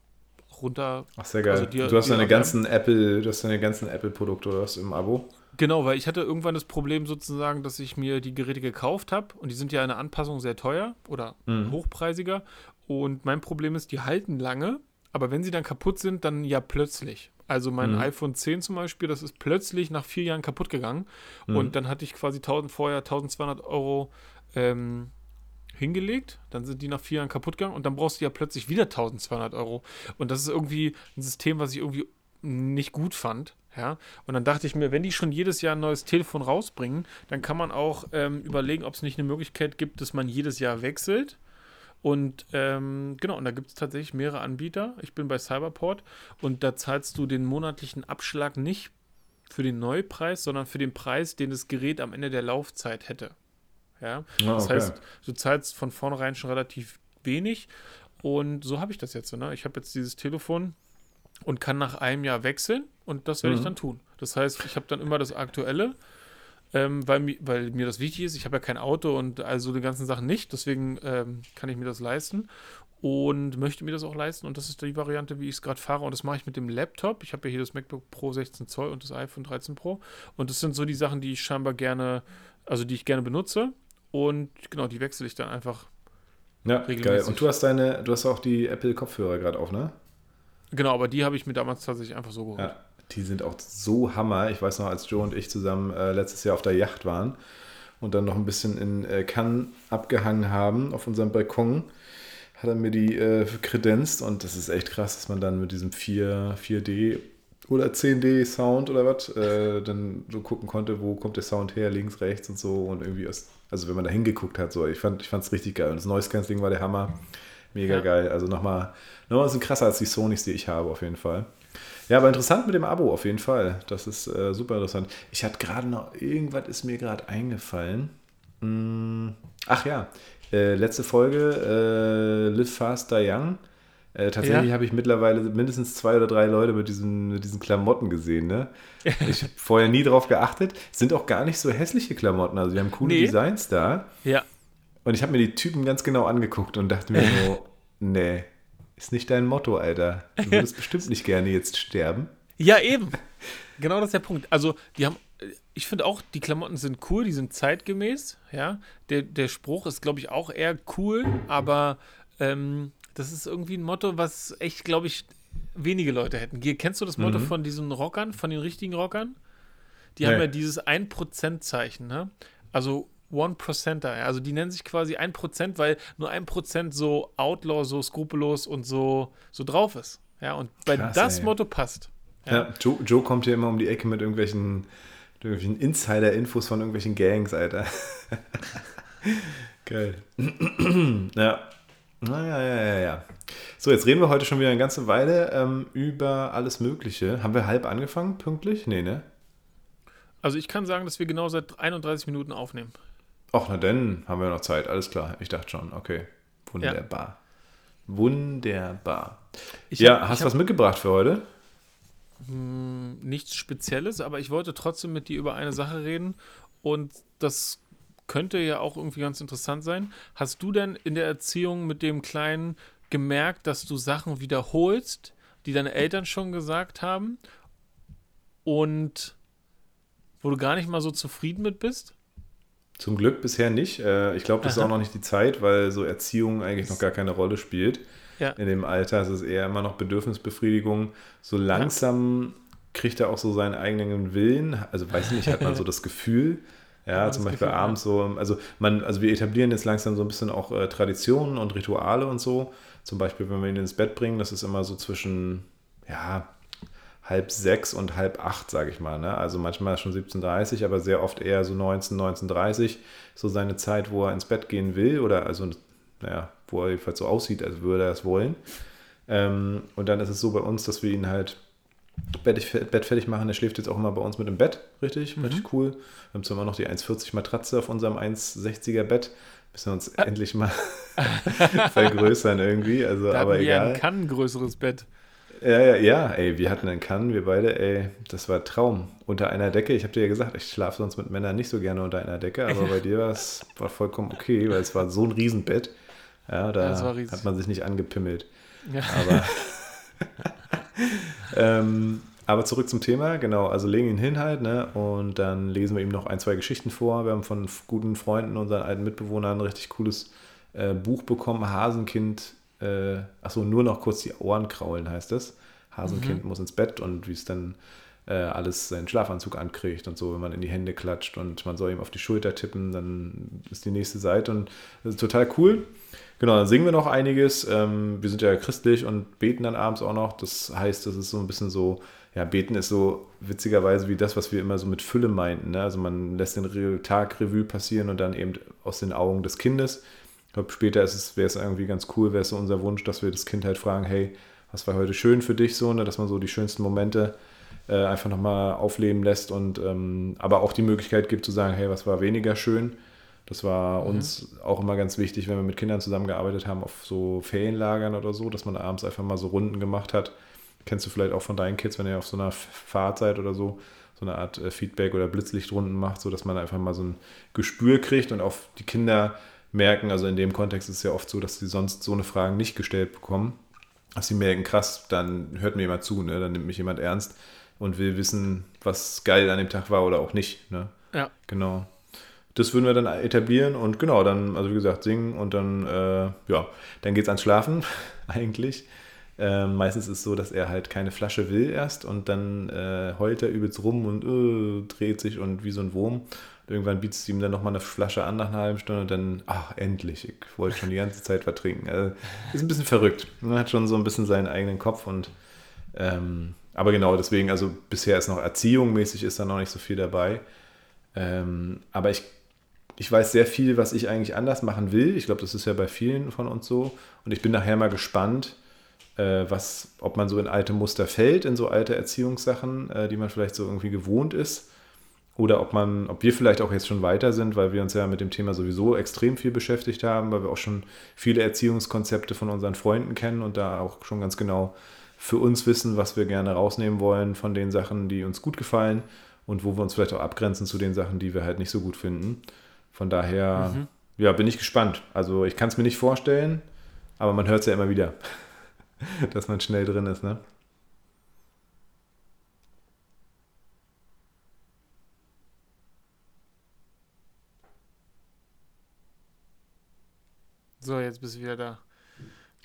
runter. Ach, sehr geil. Also dir, du hast deine ganzen Apple, du hast deine ganzen Apple-Produkte oder was im Abo. Genau, weil ich hatte irgendwann das Problem sozusagen, dass ich mir die Geräte gekauft habe und die sind ja in der Anpassung sehr teuer oder mhm. hochpreisiger. Und mein Problem ist, die halten lange, aber wenn sie dann kaputt sind, dann ja plötzlich. Also mein mhm. iPhone 10 zum Beispiel, das ist plötzlich nach vier Jahren kaputt gegangen. Mhm. Und dann hatte ich quasi 1000, vorher 1200 Euro ähm, hingelegt. Dann sind die nach vier Jahren kaputt gegangen. Und dann brauchst du ja plötzlich wieder 1200 Euro. Und das ist irgendwie ein System, was ich irgendwie nicht gut fand. Ja, und dann dachte ich mir, wenn die schon jedes Jahr ein neues Telefon rausbringen, dann kann man auch ähm, überlegen, ob es nicht eine Möglichkeit gibt, dass man jedes Jahr wechselt. Und ähm, genau, und da gibt es tatsächlich mehrere Anbieter. Ich bin bei Cyberport und da zahlst du den monatlichen Abschlag nicht für den Neupreis, sondern für den Preis, den das Gerät am Ende der Laufzeit hätte. Ja, oh, das okay. heißt, du zahlst von vornherein schon relativ wenig. Und so habe ich das jetzt. Ne? Ich habe jetzt dieses Telefon und kann nach einem Jahr wechseln und das werde mhm. ich dann tun. Das heißt, ich habe dann immer das aktuelle ähm, weil, weil, mir das wichtig ist. Ich habe ja kein Auto und also die ganzen Sachen nicht, deswegen ähm, kann ich mir das leisten und möchte mir das auch leisten und das ist die Variante, wie ich es gerade fahre und das mache ich mit dem Laptop. Ich habe ja hier das MacBook Pro 16 Zoll und das iPhone 13 Pro und das sind so die Sachen, die ich scheinbar gerne, also die ich gerne benutze und genau, die wechsle ich dann einfach. Ja, geil. Und du hast deine, du hast auch die Apple Kopfhörer gerade auf, ne? Genau, aber die habe ich mir damals tatsächlich einfach so geholt. Ja, die sind auch so Hammer. Ich weiß noch, als Joe und ich zusammen äh, letztes Jahr auf der Yacht waren und dann noch ein bisschen in äh, Cannes abgehangen haben auf unserem Balkon, hat er mir die äh, kredenzt und das ist echt krass, dass man dann mit diesem 4, 4D oder 10D Sound oder was äh, dann so gucken konnte, wo kommt der Sound her, links, rechts und so und irgendwie aus, also wenn man da hingeguckt hat, so, ich fand es richtig geil und das Noise Cancelling war der Hammer, mega ja. geil, also nochmal, nochmal ein bisschen krasser als die Sonys, die ich habe auf jeden Fall. Ja, aber interessant mit dem Abo auf jeden Fall. Das ist äh, super interessant. Ich hatte gerade noch, irgendwas ist mir gerade eingefallen. Hm, ach ja, äh, letzte Folge, äh, Live Fast Die Young. Äh, tatsächlich ja. habe ich mittlerweile mindestens zwei oder drei Leute mit diesen, mit diesen Klamotten gesehen. Ne? Ich habe vorher nie drauf geachtet. Sind auch gar nicht so hässliche Klamotten. Also, die haben coole nee. Designs da. Ja. Und ich habe mir die Typen ganz genau angeguckt und dachte mir so, nee, ist nicht dein Motto, Alter. Du würdest bestimmt nicht gerne jetzt sterben. Ja, eben. Genau das ist der Punkt. Also, die haben, ich finde auch, die Klamotten sind cool, die sind zeitgemäß, ja. Der, der Spruch ist, glaube ich, auch eher cool, aber ähm, das ist irgendwie ein Motto, was echt, glaube ich, wenige Leute hätten. Kennst du das Motto Mhm. von diesen Rockern, von den richtigen Rockern? Die Nee. haben ja dieses 1%-Zeichen, ne? Also One-Percenter, ja. also die nennen sich quasi 1%, weil nur 1% so outlaw, so skrupellos und so, so drauf ist. Ja, und bei Krass, das ey. Motto passt. Ja, Joe, Joe kommt hier immer um die Ecke mit irgendwelchen, mit irgendwelchen Insider-Infos von irgendwelchen Gangs, Alter. Geil. ja. Naja, ja, ja, ja. So, jetzt reden wir heute schon wieder eine ganze Weile ähm, über alles Mögliche. Haben wir halb angefangen, pünktlich? Nee, ne? Also ich kann sagen, dass wir genau seit 31 Minuten aufnehmen. Ach, na dann haben wir noch Zeit, alles klar. Ich dachte schon, okay. Wunderbar. Wunderbar. Ich ja, hab- hast du was mitgebracht für heute? Hm, nichts Spezielles, aber ich wollte trotzdem mit dir über eine Sache reden und das könnte ja auch irgendwie ganz interessant sein. Hast du denn in der Erziehung mit dem Kleinen gemerkt, dass du Sachen wiederholst, die deine Eltern schon gesagt haben und wo du gar nicht mal so zufrieden mit bist? Zum Glück bisher nicht. Äh, Ich glaube, das ist auch noch nicht die Zeit, weil so Erziehung eigentlich noch gar keine Rolle spielt. Ja. In dem Alter ist es eher immer noch Bedürfnisbefriedigung. So langsam kriegt er auch so seinen eigenen Willen. Also weiß ich nicht, hat man so das Gefühl. Ja, Ja, zum Beispiel Gefühl, ja. abends so, also man, also wir etablieren jetzt langsam so ein bisschen auch äh, Traditionen und Rituale und so. Zum Beispiel, wenn wir ihn ins Bett bringen, das ist immer so zwischen, ja, halb sechs und halb acht, sage ich mal. Ne? Also manchmal schon 17.30 aber sehr oft eher so 19, 19.30 so seine Zeit, wo er ins Bett gehen will oder also, naja, wo er jedenfalls so aussieht, als würde er es wollen. Ähm, und dann ist es so bei uns, dass wir ihn halt Bett, Bett fertig machen. Er schläft jetzt auch immer bei uns mit im Bett, richtig, Mhm. richtig cool. Wir haben zwar immer noch die 1,40 Matratze auf unserem 1,60er Bett. Müssen wir uns endlich mal vergrößern irgendwie, also Da aber egal. ein kann größeres Bett. Ja, ja, ja, ey, wir hatten einen Kann, wir beide, ey, das war Traum. Unter einer Decke, ich habe dir ja gesagt, ich schlafe sonst mit Männern nicht so gerne unter einer Decke, aber bei dir war es war vollkommen okay, weil es war so ein Riesenbett. Ja, da Ja, hat man sich nicht angepimmelt. Ja. Aber, ähm, aber zurück zum Thema, genau, also legen ihn hin halt, ne, und dann lesen wir ihm noch ein, zwei Geschichten vor. Wir haben von guten Freunden, unseren alten Mitbewohnern, ein richtig cooles äh, Buch bekommen, Hasenkind, äh, achso, nur noch kurz die Ohren kraulen heißt es. Hasenkind muss ins Bett und wie es dann äh, alles seinen Schlafanzug ankriegt und so, wenn man in die Hände klatscht und man soll ihm auf die Schulter tippen, dann ist die nächste Seite und das ist total cool. Genau, dann singen wir noch einiges. Ähm, wir sind ja christlich und beten dann abends auch noch. Das heißt, das ist so ein bisschen so, ja, beten ist so witzigerweise wie das, was wir immer so mit Fülle meinten. Ne? Also man lässt den Tag Revue passieren und dann eben aus den Augen des Kindes. Ich glaube, später ist es, wäre es irgendwie ganz cool, wäre es so unser Wunsch, dass wir das Kind halt fragen, hey, was war heute schön für dich so, ne? dass man so die schönsten Momente äh, einfach nochmal aufleben lässt und ähm, aber auch die Möglichkeit gibt zu sagen, hey, was war weniger schön. Das war uns auch immer ganz wichtig, wenn wir mit Kindern zusammengearbeitet haben, auf so Ferienlagern oder so, dass man abends einfach mal so Runden gemacht hat. Kennst du vielleicht auch von deinen Kids, wenn ihr auf so einer Fahrt seid oder so, so eine Art äh, Feedback- oder Blitzlichtrunden macht, so dass man einfach mal so ein Gespür kriegt und auch die Kinder merken, also in dem Kontext ist es ja oft so, dass sie sonst so eine Fragen nicht gestellt bekommen, dass sie merken, krass, dann hört mir jemand zu, ne? dann nimmt mich jemand ernst und will wissen, was geil an dem Tag war oder auch nicht. Ne? Ja. Genau. Das würden wir dann etablieren und genau, dann, also wie gesagt, singen und dann, äh, ja, dann geht's ans Schlafen eigentlich. Ähm, meistens ist es so, dass er halt keine Flasche will erst und dann äh, heult er übelst rum und äh, dreht sich und wie so ein Wurm. Irgendwann bietet ihm dann nochmal eine Flasche an nach einer halben Stunde und dann, ach, endlich, ich wollte schon die ganze Zeit vertrinken. Also, ist ein bisschen verrückt. Man hat schon so ein bisschen seinen eigenen Kopf und ähm, aber genau, deswegen, also bisher ist noch erziehungsmäßig ist da noch nicht so viel dabei. Ähm, aber ich, ich weiß sehr viel, was ich eigentlich anders machen will. Ich glaube, das ist ja bei vielen von uns so. Und ich bin nachher mal gespannt, äh, was, ob man so in alte Muster fällt, in so alte Erziehungssachen, äh, die man vielleicht so irgendwie gewohnt ist. Oder ob man, ob wir vielleicht auch jetzt schon weiter sind, weil wir uns ja mit dem Thema sowieso extrem viel beschäftigt haben, weil wir auch schon viele Erziehungskonzepte von unseren Freunden kennen und da auch schon ganz genau für uns wissen, was wir gerne rausnehmen wollen von den Sachen, die uns gut gefallen und wo wir uns vielleicht auch abgrenzen zu den Sachen, die wir halt nicht so gut finden. Von daher, Mhm. ja, bin ich gespannt. Also ich kann es mir nicht vorstellen, aber man hört es ja immer wieder, dass man schnell drin ist, ne? So, jetzt bist du wieder da.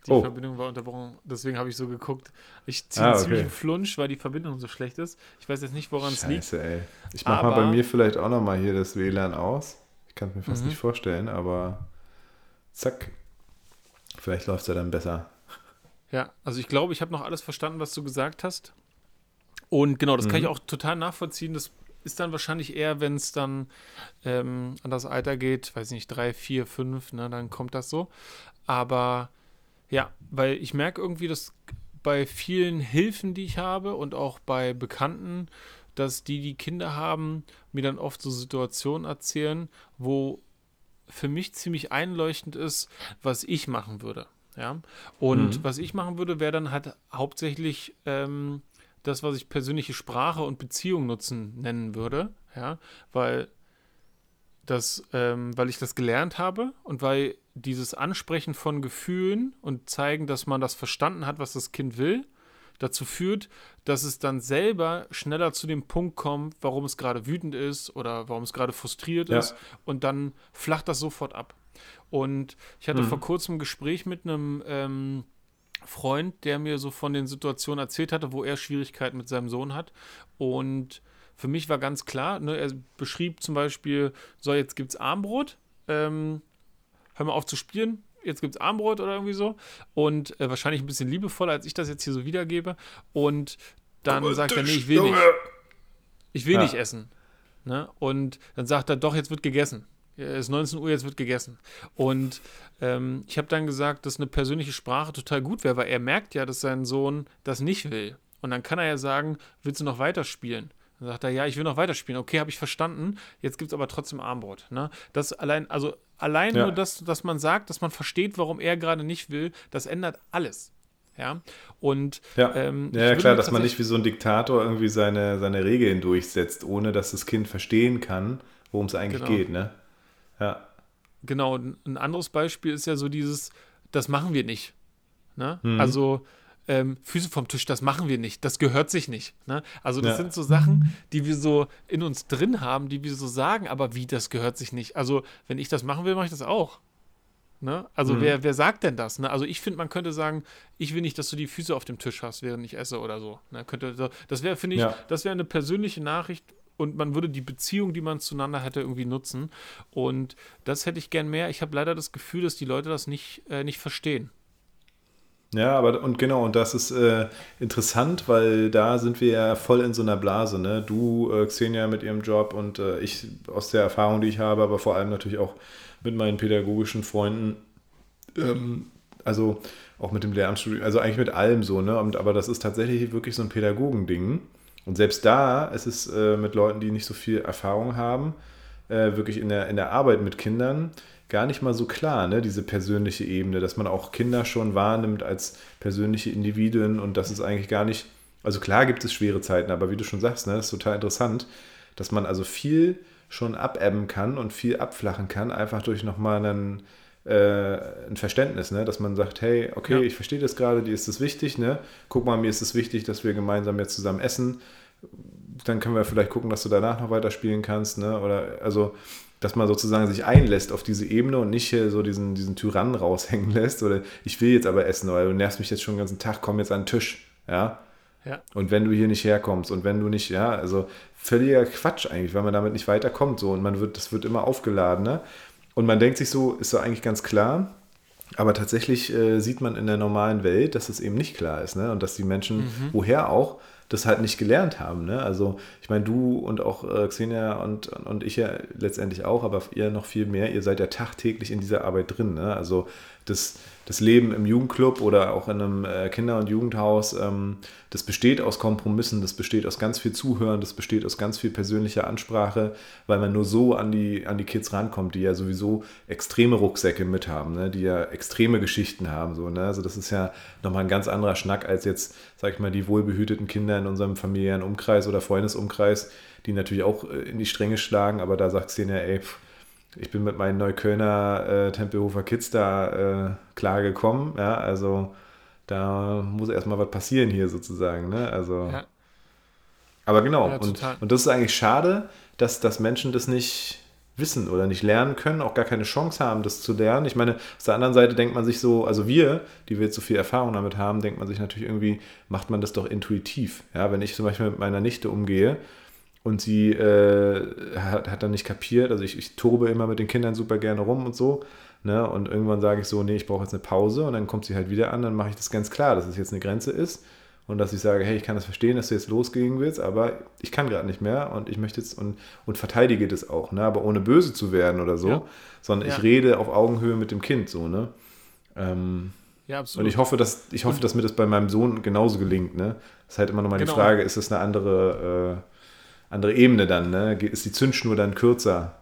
Die Oh. Verbindung war unterbrochen. Deswegen habe ich so geguckt. Ich ziehe Ah, einen okay. ziemlichen Flunsch, weil die Verbindung so schlecht ist. Ich weiß jetzt nicht, woran es liegt. Ey. Ich mach mal bei mir vielleicht auch nochmal hier das WLAN aus. Ich kann es mir fast Mhm. nicht vorstellen, aber zack. Vielleicht läuft es ja dann besser. Ja, also ich glaube, ich habe noch alles verstanden, was du gesagt hast. Und genau, das kann Mhm. ich auch total nachvollziehen. Das ist dann wahrscheinlich eher, wenn es dann ähm, an das Alter geht, weiß nicht, drei, vier, fünf, ne, dann kommt das so. Aber ja, weil ich merke irgendwie, dass bei vielen Hilfen, die ich habe und auch bei Bekannten, dass die, die Kinder haben, mir dann oft so Situationen erzählen, wo für mich ziemlich einleuchtend ist, was ich machen würde. Ja, und Mhm. was ich machen würde, wäre dann halt hauptsächlich ähm, das, was ich persönliche Sprache und Beziehung nutzen nennen würde. Ja, weil das, ähm, weil ich das gelernt habe und weil dieses Ansprechen von Gefühlen und zeigen, dass man das verstanden hat, was das Kind will, dazu führt, dass es dann selber schneller zu dem Punkt kommt, warum es gerade wütend ist oder warum es gerade frustriert Ja. ist und dann flacht das sofort ab. Und ich hatte Mhm. vor kurzem ein Gespräch mit einem ähm, Freund, der mir so von den Situationen erzählt hatte, wo er Schwierigkeiten mit seinem Sohn hat. Und für mich war ganz klar, ne, er beschrieb zum Beispiel, so, jetzt gibt es Armbrot, ähm, hör mal auf zu spielen, jetzt gibt es Armbrot oder irgendwie so. Und äh, wahrscheinlich ein bisschen liebevoller, als ich das jetzt hier so wiedergebe. Und dann sagt er, nee, ich will nicht. Ich will Ja. nicht essen. Ne? Und dann sagt er, doch, jetzt wird gegessen. Es ist 19 Uhr, jetzt wird gegessen. Und ähm, ich habe dann gesagt, dass eine persönliche Sprache total gut wäre, weil er merkt ja, dass sein Sohn das nicht will. Und dann kann er ja sagen, willst du noch weiterspielen? Dann sagt er, ja, ich will noch weiterspielen. Okay, habe ich verstanden. Jetzt gibt es aber trotzdem Armbrot. Ne? Das allein, also allein Ja. nur das, dass man sagt, dass man versteht, warum er gerade nicht will, das ändert alles. Ja. Und Ja, ähm, ja, klar, dass man nicht wie so ein Diktator irgendwie seine, seine Regeln durchsetzt, ohne dass das Kind verstehen kann, worum es eigentlich Genau. geht, ne? Ja. Genau, ein anderes Beispiel ist ja so dieses, das machen wir nicht. Ne? Mhm. Also ähm, Füße vom Tisch, das machen wir nicht, das gehört sich nicht. Ne? Also das Ja. sind so Sachen, die wir so in uns drin haben, die wir so sagen, aber wie, das gehört sich nicht. Also wenn ich das machen will, mache ich das auch. Ne? Also Mhm. wer, wer sagt denn das? Ne? Also ich finde, man könnte sagen, ich will nicht, dass du die Füße auf dem Tisch hast, während ich esse oder so. Ne? Könnte, das wäre, finde ich, Ja. das wäre eine persönliche Nachricht und man würde die Beziehung, die man zueinander hätte, irgendwie nutzen. Und das hätte ich gern mehr. Ich habe leider das Gefühl, dass die Leute das nicht, äh, nicht verstehen. Ja, aber und genau, und das ist äh, interessant, weil da sind wir ja voll in so einer Blase, ne? Du, äh, Xenia mit ihrem Job und äh, ich aus der Erfahrung, die ich habe, aber vor allem natürlich auch mit meinen pädagogischen Freunden, ähm, also auch mit dem Lehramtsstudium, also eigentlich mit allem so, ne? Und, aber das ist tatsächlich wirklich so ein Pädagogending. Und selbst da ist es äh, mit Leuten, die nicht so viel Erfahrung haben, äh, wirklich in der, in der Arbeit mit Kindern gar nicht mal so klar, ne? diese persönliche Ebene, dass man auch Kinder schon wahrnimmt als persönliche Individuen und das ist eigentlich gar nicht, also klar gibt es schwere Zeiten, aber wie du schon sagst, ne, das ist total interessant, dass man also viel schon abebben kann und viel abflachen kann, einfach durch nochmal einen, äh, ein Verständnis, ne? dass man sagt, hey, okay, Ja. ich verstehe das gerade, dir ist das wichtig, ne? guck mal, mir ist es wichtig, dass wir gemeinsam jetzt zusammen essen, dann können wir vielleicht gucken, dass du danach noch weiterspielen kannst, ne? oder also dass man sozusagen sich einlässt auf diese Ebene und nicht hier so diesen, diesen Tyrannen raushängen lässt oder ich will jetzt aber essen, weil du nervst mich jetzt schon den ganzen Tag, komm jetzt an den Tisch, ja. Ja. Und wenn du hier nicht herkommst und wenn du nicht, ja, also völliger Quatsch eigentlich, weil man damit nicht weiterkommt so und man wird, das wird immer aufgeladen, ne? Und man denkt sich so, ist so eigentlich ganz klar, aber tatsächlich äh, sieht man in der normalen Welt, dass es eben nicht klar ist, ne? Und dass die Menschen, woher auch, das halt nicht gelernt haben. Ne? Also ich meine, du und auch äh, Xenia und, und ich ja letztendlich auch, aber ihr noch viel mehr, ihr seid ja tagtäglich in dieser Arbeit drin. Ne? Also das, das Leben im Jugendclub oder auch in einem äh, Kinder- und Jugendhaus, ähm, das besteht aus Kompromissen, das besteht aus ganz viel Zuhören, das besteht aus ganz viel persönlicher Ansprache, weil man nur so an die, an die Kids rankommt, die ja sowieso extreme Rucksäcke mit haben, ne? die ja extreme Geschichten haben. Ne? Also das ist ja nochmal ein ganz anderer Schnack als jetzt, sag ich mal, die wohlbehüteten Kinder in unserem familiären Umkreis oder Freundesumkreis, die natürlich auch äh, in die Stränge schlagen, aber da sagt Xenia, ey, pff, ich bin mit meinen Neuköllner äh, Tempelhofer Kids da äh, klar gekommen, ja, also da muss erstmal was passieren hier sozusagen, ne? Also. Ja. Aber genau, Ja, und, und das ist eigentlich schade, dass, dass Menschen das nicht, wissen oder nicht lernen können, auch gar keine Chance haben, das zu lernen. Ich meine, auf der anderen Seite denkt man sich so, also wir, die wir jetzt so viel Erfahrung damit haben, denkt man sich natürlich irgendwie, macht man das doch intuitiv. Ja, wenn ich zum Beispiel mit meiner Nichte umgehe und sie äh, hat, hat dann nicht kapiert, also ich, ich tobe immer mit den Kindern super gerne rum und so, ne, und irgendwann sage ich so, nee, ich brauche jetzt eine Pause und dann kommt sie halt wieder an, dann mache ich das ganz klar, dass es jetzt eine Grenze ist und dass ich sage, hey, ich kann das verstehen, dass du jetzt losgehen willst, aber ich kann gerade nicht mehr und ich möchte jetzt und, und verteidige das auch, ne? aber ohne böse zu werden oder so, ja. sondern ja. ich rede auf Augenhöhe mit dem Kind so, ne? Ähm, ja, absolut. Und ich hoffe, dass, ich hoffe, dass mir das bei meinem Sohn genauso gelingt, ne? Das ist halt immer noch mal genau. die Frage, ist das eine andere, äh, andere Ebene dann, ne? Ist die Zündschnur dann kürzer?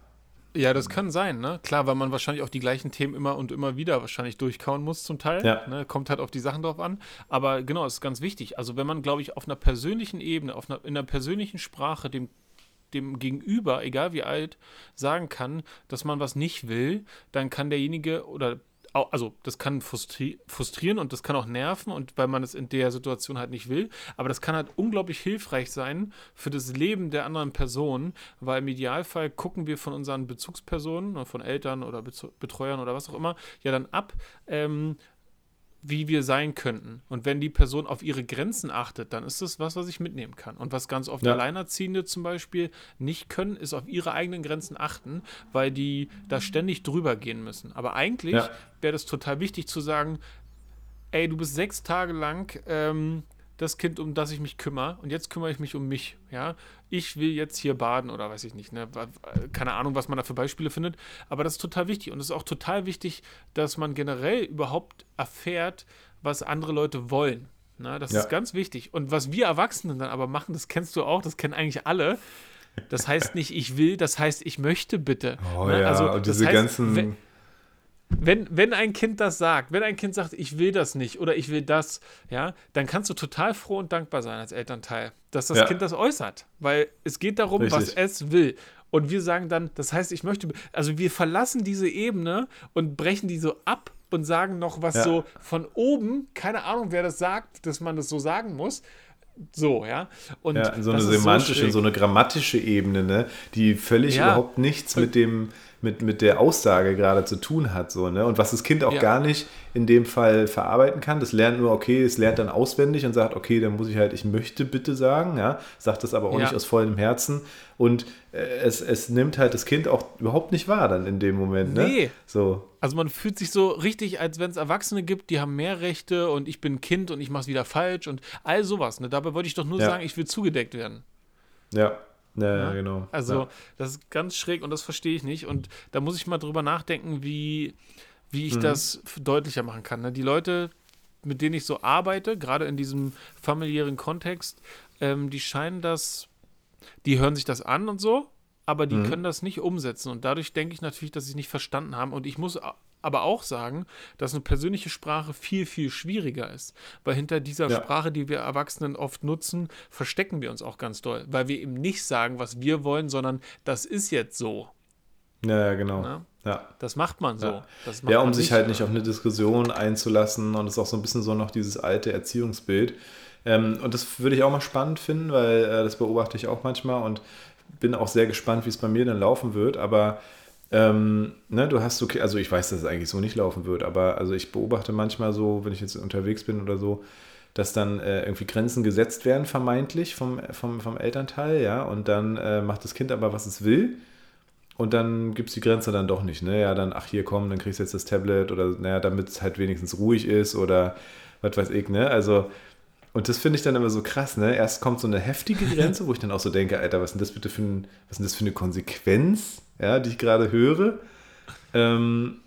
Ja, das kann sein, ne? Klar, weil man wahrscheinlich auch die gleichen Themen immer und immer wieder wahrscheinlich durchkauen muss zum Teil. Ja. Ne? Kommt halt auf die Sachen drauf an. Aber genau, ist ganz wichtig. Also wenn man, glaube ich, auf einer persönlichen Ebene, auf einer, in einer persönlichen Sprache dem dem Gegenüber, egal wie alt, sagen kann, dass man was nicht will, dann kann derjenige oder also das kann frustri frustrieren und das kann auch nerven und weil man es in der Situation halt nicht will, aber das kann halt unglaublich hilfreich sein für das Leben der anderen Person, weil im Idealfall gucken wir von unseren Bezugspersonen, von Eltern oder Betreuern oder was auch immer, ja dann ab, ähm, wie wir sein könnten. Und wenn die Person auf ihre Grenzen achtet, dann ist das was, was ich mitnehmen kann. Und was ganz oft ja. Alleinerziehende zum Beispiel nicht können, ist auf ihre eigenen Grenzen achten, weil die da ständig drüber gehen müssen. Aber eigentlich ja. wäre das total wichtig zu sagen, ey, du bist sechs Tage lang ähm, das Kind, um das ich mich kümmere, und jetzt kümmere ich mich um mich. Ja, ich will jetzt hier baden oder weiß ich nicht. Ne? Keine Ahnung, was man da für Beispiele findet, aber das ist total wichtig. Und es ist auch total wichtig, dass man generell überhaupt erfährt, was andere Leute wollen. Na, das ja. ist ganz wichtig. Und was wir Erwachsenen dann aber machen, das kennst du auch, das kennen eigentlich alle. Das heißt nicht, ich will, das heißt, ich möchte bitte. Oh ne? ja, also, und diese heißt, ganzen. Wenn, wenn, wenn ein Kind das sagt, wenn ein Kind sagt, ich will das nicht oder ich will das, ja, dann kannst du total froh und dankbar sein als Elternteil, dass das ja. Kind das äußert. Weil es geht darum, Richtig. was es will. Und wir sagen dann, das heißt, ich möchte, also wir verlassen diese Ebene und brechen die so ab und sagen noch was ja. so von oben, keine Ahnung, wer das sagt, dass man das so sagen muss, so, ja. Und ja, so eine semantische, so, so, eine grammatische Ebene, ne, die völlig ja. überhaupt nichts mit dem mit, mit der Aussage gerade zu tun hat. So, ne? Und was das Kind auch ja. gar nicht in dem Fall verarbeiten kann. Das lernt nur, okay, es lernt dann auswendig und sagt, okay, dann muss ich halt, ich möchte bitte sagen, ja, sagt das aber auch ja. nicht aus vollem Herzen. Und äh, es, es nimmt halt das Kind auch überhaupt nicht wahr dann in dem Moment. Ne? Nee. So. Also man fühlt sich so richtig, als wenn es Erwachsene gibt, die haben mehr Rechte und ich bin Kind und ich mache es wieder falsch und all sowas. Ne? Dabei wollte ich doch nur ja. sagen, ich will zugedeckt werden. Ja, ja, ja, genau. Also, ja. das ist ganz schräg und das verstehe ich nicht. Und da muss ich mal drüber nachdenken, wie, wie ich mhm. das deutlicher machen kann. Ne? Die Leute, mit denen ich so arbeite, gerade in diesem familiären Kontext, ähm, die scheinen das, die hören sich das an und so, aber die mhm. können das nicht umsetzen. Und dadurch denke ich natürlich, dass sie es nicht verstanden haben. Und ich muss aber auch sagen, dass eine persönliche Sprache viel, viel schwieriger ist. Weil hinter dieser ja. Sprache, die wir Erwachsenen oft nutzen, verstecken wir uns auch ganz doll. Weil wir eben nicht sagen, was wir wollen, sondern das ist jetzt so. Ja, genau. Na? Ja. Das macht man so. Ja, ja um sich halt nicht auf eine Diskussion einzulassen und es ist auch so ein bisschen so noch dieses alte Erziehungsbild. Ähm, und das würde ich auch mal spannend finden, weil äh, das beobachte ich auch manchmal und bin auch sehr gespannt, wie es bei mir dann laufen wird. Aber ähm, ne, du hast okay, also ich weiß, dass es eigentlich so nicht laufen wird, aber also ich beobachte manchmal so, wenn ich jetzt unterwegs bin oder so, dass dann äh, irgendwie Grenzen gesetzt werden, vermeintlich vom, vom, vom Elternteil, ja, und dann äh, macht das Kind aber, was es will. Und dann gibt es die Grenze dann doch nicht, ne? Ja, dann, ach hier komm, dann kriegst du jetzt das Tablet oder naja, damit es halt wenigstens ruhig ist oder was weiß ich, ne? Also, und das finde ich dann immer so krass, ne? Erst kommt so eine heftige Grenze, wo ich dann auch so denke, Alter, was ist denn das bitte für, ein, was ist das für eine Konsequenz? Ja, die ich gerade höre. Ähm,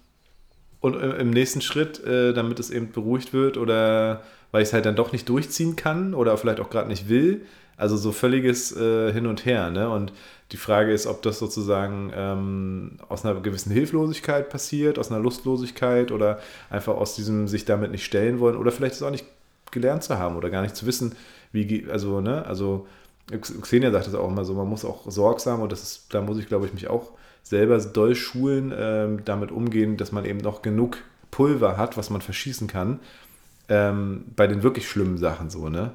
und im nächsten Schritt, äh, damit es eben beruhigt wird oder weil ich es halt dann doch nicht durchziehen kann oder vielleicht auch gerade nicht will. Also so völliges äh, Hin und Her. Ne? Und die Frage ist, ob das sozusagen ähm, aus einer gewissen Hilflosigkeit passiert, aus einer Lustlosigkeit oder einfach aus diesem sich damit nicht stellen wollen oder vielleicht es auch nicht gelernt zu haben oder gar nicht zu wissen, wie, also, ne, also Xenia sagt es auch immer so, man muss auch sorgsam und das ist, da muss ich, glaube ich, mich auch selber doll schulen, ähm, damit umgehen, dass man eben noch genug Pulver hat, was man verschießen kann, ähm, bei den wirklich schlimmen Sachen so, ne?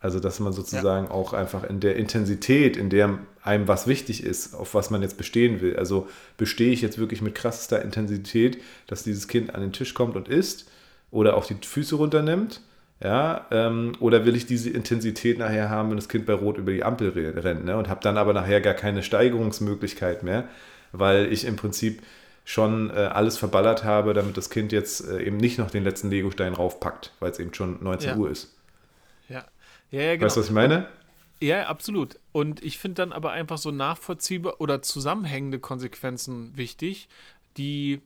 Also, dass man sozusagen ja. auch einfach in der Intensität, in der einem was wichtig ist, auf was man jetzt bestehen will. Also, bestehe ich jetzt wirklich mit krassester Intensität, dass dieses Kind an den Tisch kommt und isst oder auch die Füße runternimmt? Ja, ähm, oder will ich diese Intensität nachher haben, wenn das Kind bei Rot über die Ampel rennt ne? und habe dann aber nachher gar keine Steigerungsmöglichkeit mehr, weil ich im Prinzip schon äh, alles verballert habe, damit das Kind jetzt äh, eben nicht noch den letzten Legostein raufpackt, weil es eben schon 19 ja. Uhr ist. Ja. Ja, ja, genau. Weißt du, was ich meine? Ja, absolut. Und ich finde dann aber einfach so nachvollziehbar oder zusammenhängende Konsequenzen wichtig, die,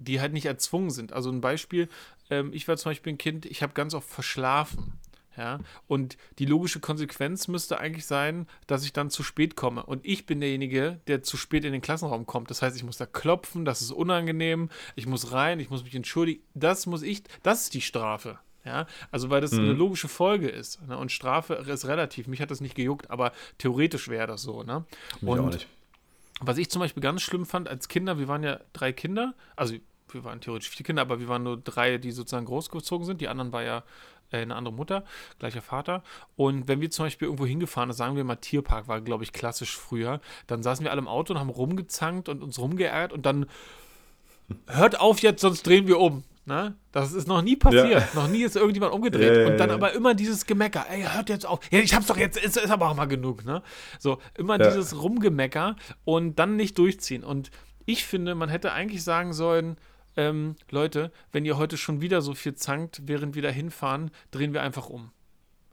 die halt nicht erzwungen sind. Also ein Beispiel, ähm, ich war zum Beispiel ein Kind, ich habe ganz oft verschlafen. Ja, und die logische Konsequenz müsste eigentlich sein, dass ich dann zu spät komme. Und ich bin derjenige, der zu spät in den Klassenraum kommt. Das heißt, ich muss da klopfen, das ist unangenehm, ich muss rein, ich muss mich entschuldigen. Das muss ich, das ist die Strafe. Ja, also weil das mhm. eine logische Folge ist. Ne? Und Strafe ist relativ. Mich hat das nicht gejuckt, aber theoretisch wäre das so. Ne? Und auch nicht. was ich zum Beispiel ganz schlimm fand als Kinder, wir waren ja drei Kinder, also wir waren theoretisch vier Kinder, aber wir waren nur drei, die sozusagen großgezogen sind. Die anderen war ja äh, eine andere Mutter, gleicher Vater. Und wenn wir zum Beispiel irgendwo hingefahren, sagen wir mal Tierpark, war glaube ich klassisch früher, dann saßen wir alle im Auto und haben rumgezankt und uns rumgeärgert und dann hört auf jetzt, sonst drehen wir um. Ne? Das ist noch nie passiert. Ja. Noch nie ist irgendjemand umgedreht. Ja, ja, und dann aber immer dieses Gemecker. Ey, hört jetzt auf. Ja, ich hab's doch jetzt, ist, ist aber auch mal genug. Ne? So, immer dieses Rumgemecker und dann nicht durchziehen. Und ich finde, man hätte eigentlich sagen sollen, ähm, Leute, wenn ihr heute schon wieder so viel zankt, während wir da hinfahren, drehen wir einfach um.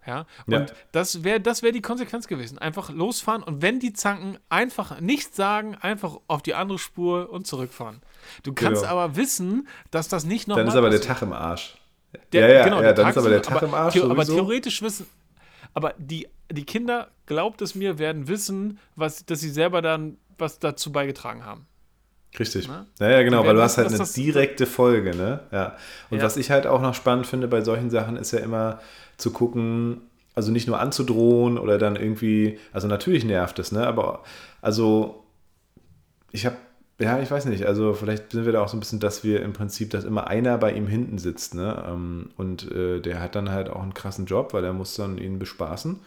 Ja, und ja. das wäre das wär die Konsequenz gewesen. Einfach losfahren und wenn die zanken, einfach nichts sagen, einfach auf die andere Spur und zurückfahren. Du kannst genau. aber wissen, dass das nicht nochmal. Dann ist aber der Tag im Arsch. Der, ja, ja, genau, ja, dann Tag ist aber der Tag aber, im Arsch. The aber theoretisch wissen, aber die, die Kinder, glaubt es mir, werden wissen, was, dass sie selber dann was dazu beigetragen haben. Richtig. Ne? Ja, ja, genau, weil du hast halt eine direkte Folge, ne? Ja. Und ja. was ich halt auch noch spannend finde bei solchen Sachen, ist ja immer zu gucken, also nicht nur anzudrohen oder dann irgendwie, also natürlich nervt es, ne? Aber also ich habe, ja, ich weiß nicht, also vielleicht sind wir da auch so ein bisschen, dass wir im Prinzip, dass immer einer bei ihm hinten sitzt, ne? Ähm, und äh, der hat dann halt auch einen krassen Job, weil er muss dann ihn bespaßen.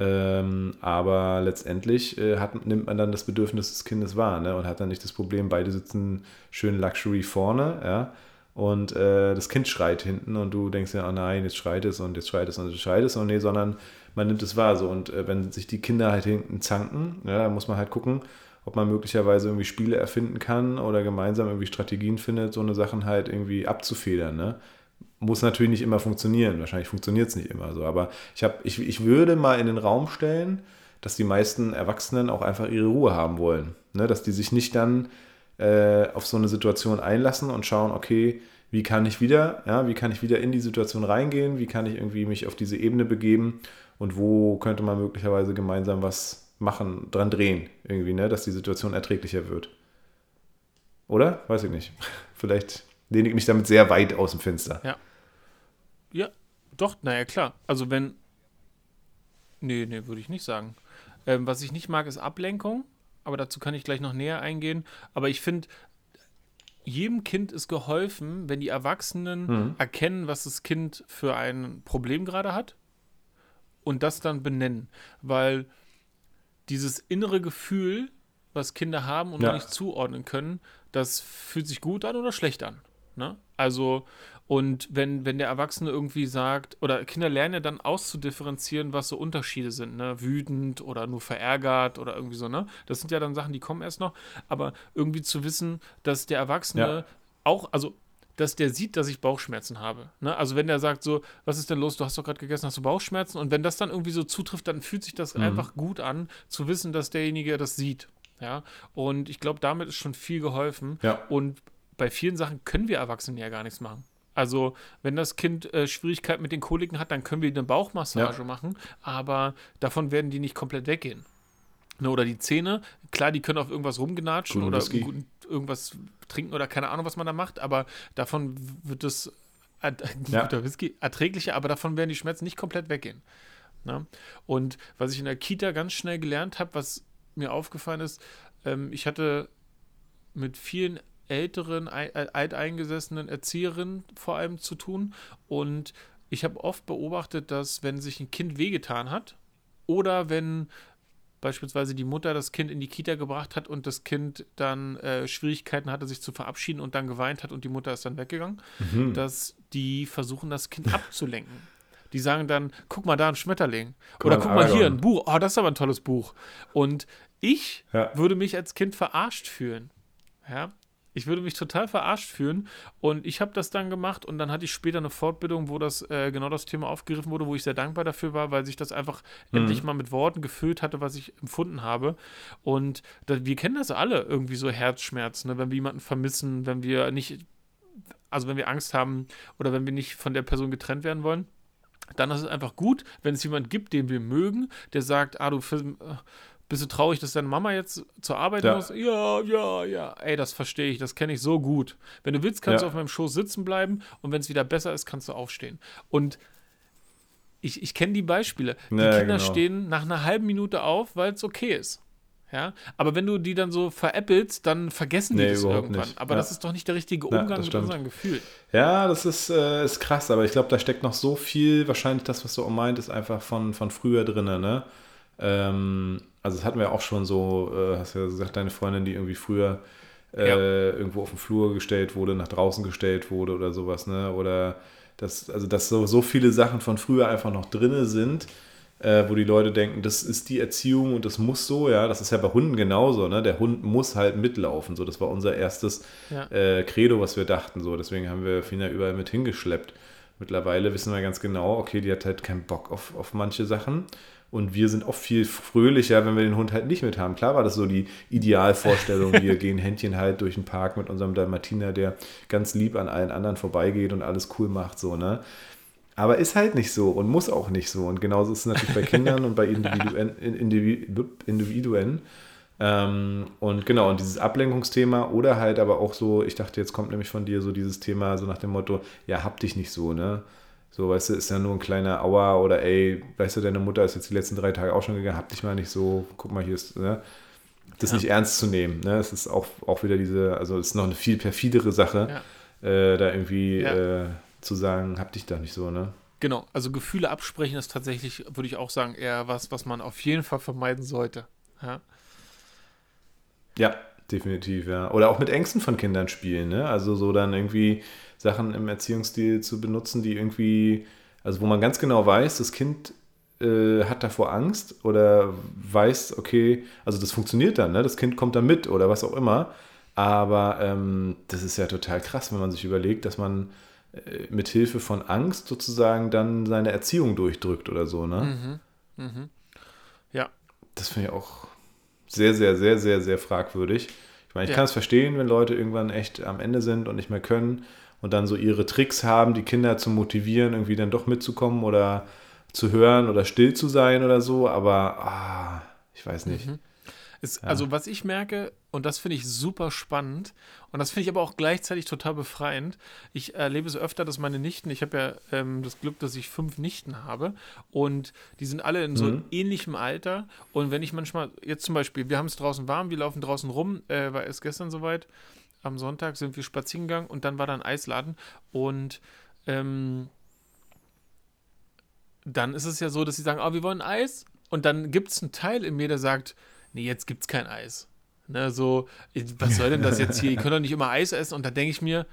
Ähm, aber letztendlich äh, hat, nimmt man dann das Bedürfnis des Kindes wahr ne? und hat dann nicht das Problem, beide sitzen schön Luxury vorne, ja, und äh, das Kind schreit hinten und du denkst ja, oh nein, jetzt schreit es und jetzt schreit es und jetzt schreit es und nee, sondern man nimmt es wahr so und äh, wenn sich die Kinder halt hinten zanken, ja, dann muss man halt gucken, ob man möglicherweise irgendwie Spiele erfinden kann oder gemeinsam irgendwie Strategien findet, so eine Sachen halt irgendwie abzufedern, ne? Muss natürlich nicht immer funktionieren. Wahrscheinlich funktioniert es nicht immer so. Aber ich, hab, ich, ich würde mal in den Raum stellen, dass die meisten Erwachsenen auch einfach ihre Ruhe haben wollen. Ne? Dass die sich nicht dann äh, auf so eine Situation einlassen und schauen, okay, wie kann ich wieder, ja, wie kann ich wieder in die Situation reingehen, wie kann ich irgendwie mich auf diese Ebene begeben und wo könnte man möglicherweise gemeinsam was machen, dran drehen, irgendwie, ne, dass die Situation erträglicher wird. Oder? Weiß ich nicht. Vielleicht lehne ich mich damit sehr weit aus dem Fenster. Ja. Ja, doch, naja, klar. Also wenn. Nee, nee, würde ich nicht sagen. Ähm, was ich nicht mag, ist Ablenkung. Aber dazu kann ich gleich noch näher eingehen. Aber ich finde, jedem Kind ist geholfen, wenn die Erwachsenen mhm. erkennen, was das Kind für ein Problem gerade hat und das dann benennen. Weil dieses innere Gefühl, was Kinder haben und ja. nicht zuordnen können, das fühlt sich gut an oder schlecht an. Ne? Also, und wenn, wenn der Erwachsene irgendwie sagt, oder Kinder lernen ja dann auszudifferenzieren, was so Unterschiede sind, ne? Wütend oder nur verärgert oder irgendwie so, ne? Das sind ja dann Sachen, die kommen erst noch. Aber irgendwie zu wissen, dass der Erwachsene ja. auch, also dass der sieht, dass ich Bauchschmerzen habe. Ne? Also wenn der sagt so, was ist denn los, du hast doch gerade gegessen, hast du Bauchschmerzen? Und wenn das dann irgendwie so zutrifft, dann fühlt sich das mhm. einfach gut an, zu wissen, dass derjenige das sieht. Ja, und ich glaube, damit ist schon viel geholfen. Ja. Und bei vielen Sachen können wir Erwachsene ja gar nichts machen. Also, wenn das Kind äh, Schwierigkeiten mit den Koliken hat, dann können wir eine Bauchmassage ja. machen, aber davon werden die nicht komplett weggehen. Ne, oder die Zähne, klar, die können auf irgendwas rumgenatschen oder irgendwas trinken oder keine Ahnung, was man da macht, aber davon wird es ja. guter Whisky erträglicher, aber davon werden die Schmerzen nicht komplett weggehen. Ne? Und was ich in der Kita ganz schnell gelernt habe, was mir aufgefallen ist, ähm, ich hatte mit vielen älteren, alteingesessenen Erzieherinnen vor allem zu tun. Und ich habe oft beobachtet, dass wenn sich ein Kind wehgetan hat oder wenn beispielsweise die Mutter das Kind in die Kita gebracht hat und das Kind dann äh, Schwierigkeiten hatte, sich zu verabschieden und dann geweint hat und die Mutter ist dann weggegangen, Mhm. dass die versuchen, das Kind abzulenken. Die sagen dann, guck mal da ein Schmetterling. Guck Oder guck mal hier ein Buch. Oh, das ist aber ein tolles Buch. Und ich Ja. würde mich als Kind verarscht fühlen. Ja. Ich würde mich total verarscht fühlen. Und ich habe das dann gemacht und dann hatte ich später eine Fortbildung, wo das äh, genau das Thema aufgegriffen wurde, wo ich sehr dankbar dafür war, weil sich das einfach Mhm. endlich mal mit Worten gefüllt hatte, was ich empfunden habe. Und da, wir kennen das alle irgendwie so Herzschmerzen, ne? wenn wir jemanden vermissen, wenn wir nicht, also wenn wir Angst haben oder wenn wir nicht von der Person getrennt werden wollen. Dann ist es einfach gut, wenn es jemanden gibt, den wir mögen, der sagt, ah, du äh, bist du traurig, dass deine Mama jetzt zur Arbeit Ja. muss? Ja, ja, ja. Ey, das verstehe ich, das kenne ich so gut. Wenn du willst, kannst Ja. du auf meinem Schoß sitzen bleiben und wenn es wieder besser ist, kannst du aufstehen. Und ich, ich kenne die Beispiele. Die Ja, Kinder genau. stehen nach einer halben Minute auf, weil es okay ist. Ja, aber wenn du die dann so veräppelst, dann vergessen die Nee, das irgendwann. nicht. Aber Ja. das ist doch nicht der richtige Ja, Umgang das mit stimmt. unseren Gefühlen. Ja, das ist, äh, ist krass, aber ich glaube, da steckt noch so viel, wahrscheinlich das, was du auch meint, ist einfach von, von früher drin, ne? Ähm, also das hatten wir auch schon so, äh, hast ja gesagt, deine Freundin, die irgendwie früher äh, Ja. irgendwo auf den Flur gestellt wurde, nach draußen gestellt wurde oder sowas, ne? Oder dass, also dass so, so viele Sachen von früher einfach noch drinne sind, äh, wo die Leute denken, das ist die Erziehung und das muss so, ja, das ist ja bei Hunden genauso, ne? Der Hund muss halt mitlaufen, so, das war unser erstes Ja. äh, Credo, was wir dachten, so, deswegen haben wir Fina überall mit hingeschleppt. Mittlerweile wissen wir ganz genau, okay, die hat halt keinen Bock auf, auf manche Sachen und wir sind oft viel fröhlicher, wenn wir den Hund halt nicht mit haben. Klar war das so die Idealvorstellung, wir gehen Händchen halt durch den Park mit unserem Dalmatiner, der ganz lieb an allen anderen vorbeigeht und alles cool macht, so, ne? Aber ist halt nicht so und muss auch nicht so. Und genauso ist es natürlich bei Kindern und bei Individuen. Individu- Individuen. Ähm, und genau, und dieses Ablenkungsthema oder halt aber auch so, ich dachte, jetzt kommt nämlich von dir so dieses Thema, so nach dem Motto, ja, hab dich nicht so, ne? So, weißt du, ist ja nur ein kleiner Aua oder ey, weißt du, deine Mutter ist jetzt die letzten drei Tage auch schon gegangen, hab dich mal nicht so, guck mal, hier ist, ne? Das Ja. nicht ernst zu nehmen, ne? Es ist auch, auch wieder diese, also es ist noch eine viel perfidere Sache, äh, da irgendwie Ja. äh, zu sagen, hab dich da nicht so, ne? Genau, also Gefühle absprechen ist tatsächlich, würde ich auch sagen, eher was, was man auf jeden Fall vermeiden sollte. Ja, Ja, definitiv, ja. Oder auch mit Ängsten von Kindern spielen, ne? Also so dann irgendwie Sachen im Erziehungsstil zu benutzen, die irgendwie, also wo man ganz genau weiß, das Kind äh, hat davor Angst oder weiß, okay, also das funktioniert dann, ne? Das Kind kommt da mit oder was auch immer. Aber ähm, das ist ja total krass, wenn man sich überlegt, dass man äh, mit Hilfe von Angst sozusagen dann seine Erziehung durchdrückt oder so, ne? mhm. Mhm. ja. Das finde ich auch sehr, sehr, sehr, sehr, sehr fragwürdig. Ich meine, ich Ja. kann es verstehen, wenn Leute irgendwann echt am Ende sind und nicht mehr können und dann so ihre Tricks haben, die Kinder zu motivieren, irgendwie dann doch mitzukommen oder zu hören oder still zu sein oder so, aber ah, ich weiß nicht. Mhm. Es, Also, was ich merke, und das finde ich super spannend, und das finde ich aber auch gleichzeitig total befreiend. Ich erlebe es öfter, dass meine Nichten, ich habe ja ähm, das Glück, dass ich fünf Nichten habe, und die sind alle in so Mhm. ähnlichem Alter. Und wenn ich manchmal, jetzt zum Beispiel, wir haben es draußen warm, wir laufen draußen rum, äh, war erst gestern soweit. Am Sonntag sind wir spazieren gegangen und dann war da ein Eisladen. Und ähm, dann ist es ja so, dass sie sagen, oh, wir wollen Eis. Und dann gibt es einen Teil in mir, der sagt, nee, jetzt gibt es kein Eis. Ne, so, was soll denn das jetzt hier? Ihr könnt doch nicht immer Eis essen. Und da denke ich mir,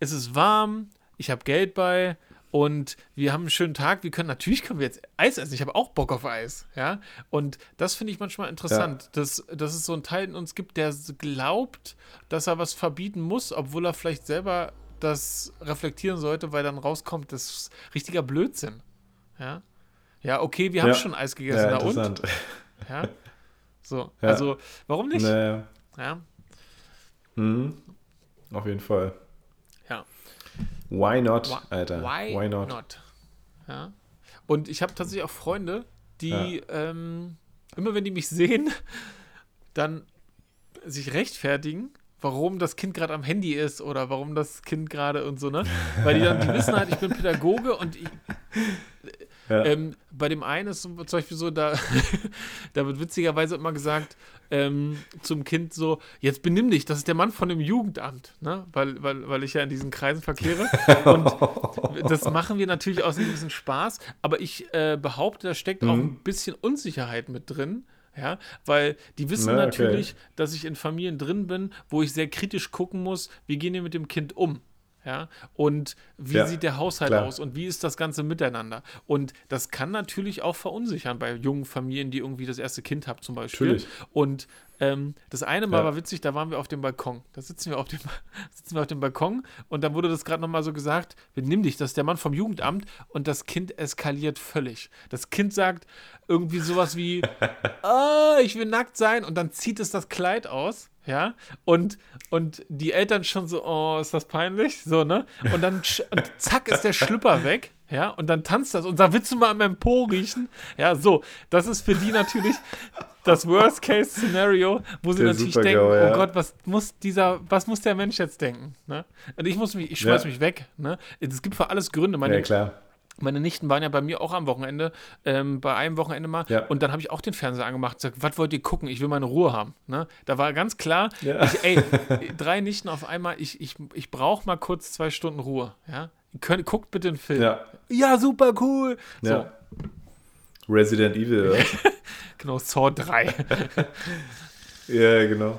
es ist warm, ich habe Geld bei und wir haben einen schönen Tag. Wir können, natürlich können wir jetzt Eis essen. Ich habe auch Bock auf Eis. Ja, und das finde ich manchmal interessant, dass, dass es so einen Teil in uns gibt, der glaubt, dass er was verbieten muss, obwohl er vielleicht selber das reflektieren sollte, weil dann rauskommt, das ist richtiger Blödsinn. Ja, ja okay, wir haben Ja. schon Eis gegessen. Ja, Na und? interessant. Ja. So, Ja. also warum nicht? Naja. Ja, Mhm. Auf jeden Fall. Ja. Why not, Why- Alter? Why, not? Ja. Und ich habe tatsächlich auch Freunde, die ähm, immer wenn die mich sehen, dann sich rechtfertigen, warum das Kind gerade am Handy ist oder warum das Kind gerade und so, ne? Weil die dann, die wissen halt, ich bin Pädagoge und ich, Ja. Ähm, bei dem einen ist zum Beispiel so, da, da wird witzigerweise immer gesagt ähm, zum Kind so, jetzt benimm dich, das ist der Mann von dem Jugendamt, ne? weil, weil, weil ich ja in diesen Kreisen verkehre. Und das machen wir natürlich aus einem gewissen Spaß, aber ich äh, behaupte, da steckt mhm. auch ein bisschen Unsicherheit mit drin. Ja, weil die wissen Na, natürlich, okay. dass ich in Familien drin bin, wo ich sehr kritisch gucken muss, wie gehen wir mit dem Kind um. Ja, und wie ja, sieht der Haushalt klar. aus und wie ist das ganze miteinander? Und das kann natürlich auch verunsichern bei jungen Familien, die irgendwie das erste Kind haben, zum Beispiel. Natürlich. Und ähm, das eine Mal ja. war witzig, da waren wir auf dem Balkon. Da sitzen wir auf dem, sitzen wir auf dem Balkon und da wurde das gerade nochmal so gesagt: Nimm dich, das ist der Mann vom Jugendamt und das Kind eskaliert völlig. Das Kind sagt irgendwie sowas wie: oh, Ich will nackt sein und dann zieht es das Kleid aus. Ja, und, und die Eltern schon so, oh, ist das peinlich? So, ne? Und dann und zack ist der Schlüpper weg. Ja, und dann tanzt das und sagt, willst du mal an meinem Po riechen? Ja, so, das ist für die natürlich das Worst-Case-Szenario, wo sie der natürlich denken, oh ja. oh Gott, was muss dieser, was muss der Mensch jetzt denken? Ne? Und ich muss mich, ich schmeiß ja. mich weg. Ne? Es gibt für alles Gründe. Meine, ja, klar. Meine Nichten waren ja bei mir auch am Wochenende, ähm, bei einem Wochenende mal. Ja. Und dann habe ich auch den Fernseher angemacht und gesagt, was wollt ihr gucken? Ich will meine Ruhe haben. Ne? Da war ganz klar, ja. ich, ey, drei Nichten auf einmal, ich, ich, ich brauche mal kurz zwei Stunden Ruhe. Ja? Könnt, guckt bitte einen Film. Ja, ja super cool. So. Resident Evil, genau, Saw 3. ja, genau.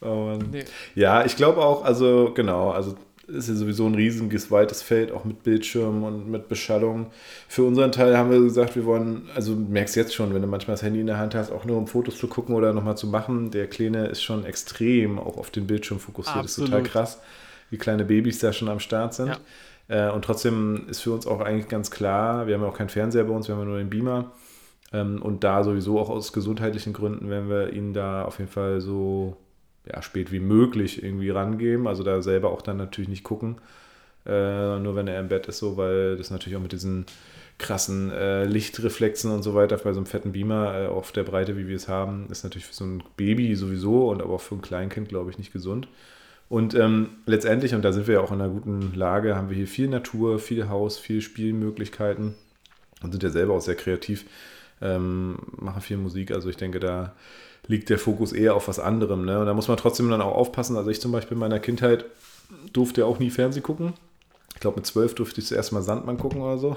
Oh nee. Ja, ich glaube auch, also genau, also ist ja sowieso ein riesiges, weites Feld, auch mit Bildschirmen und mit Beschallung. Für unseren Teil haben wir gesagt, wir wollen, also du merkst jetzt schon, wenn du manchmal das Handy in der Hand hast, auch nur um Fotos zu gucken oder nochmal zu machen. Der Kleine ist schon extrem auch auf den Bildschirm fokussiert. Absolut. Das ist total krass, wie kleine Babys da schon am Start sind. Ja. Äh, und trotzdem ist für uns auch eigentlich ganz klar, wir haben ja auch keinen Fernseher bei uns, wir haben nur den Beamer. Ähm, und da sowieso auch aus gesundheitlichen Gründen werden wir ihn da auf jeden Fall so ja, spät wie möglich irgendwie rangeben. Also da selber auch dann natürlich nicht gucken. Äh, nur wenn er im Bett ist, so, weil das natürlich auch mit diesen krassen äh, Lichtreflexen und so weiter bei so einem fetten Beamer äh, auf der Breite, wie wir es haben, ist natürlich für so ein Baby sowieso und aber auch für ein Kleinkind, glaube ich, nicht gesund. Und ähm, letztendlich, und da sind wir ja auch in einer guten Lage, haben wir hier viel Natur, viel Haus, viel Spielmöglichkeiten und sind ja selber auch sehr kreativ, ähm, machen viel Musik. Also ich denke, da liegt der Fokus eher auf was anderem. Ne? Und da muss man trotzdem dann auch aufpassen. Also ich zum Beispiel in meiner Kindheit durfte ja auch nie Fernsehen gucken. Ich glaube, mit zwölf durfte ich zuerst mal Sandmann gucken oder so.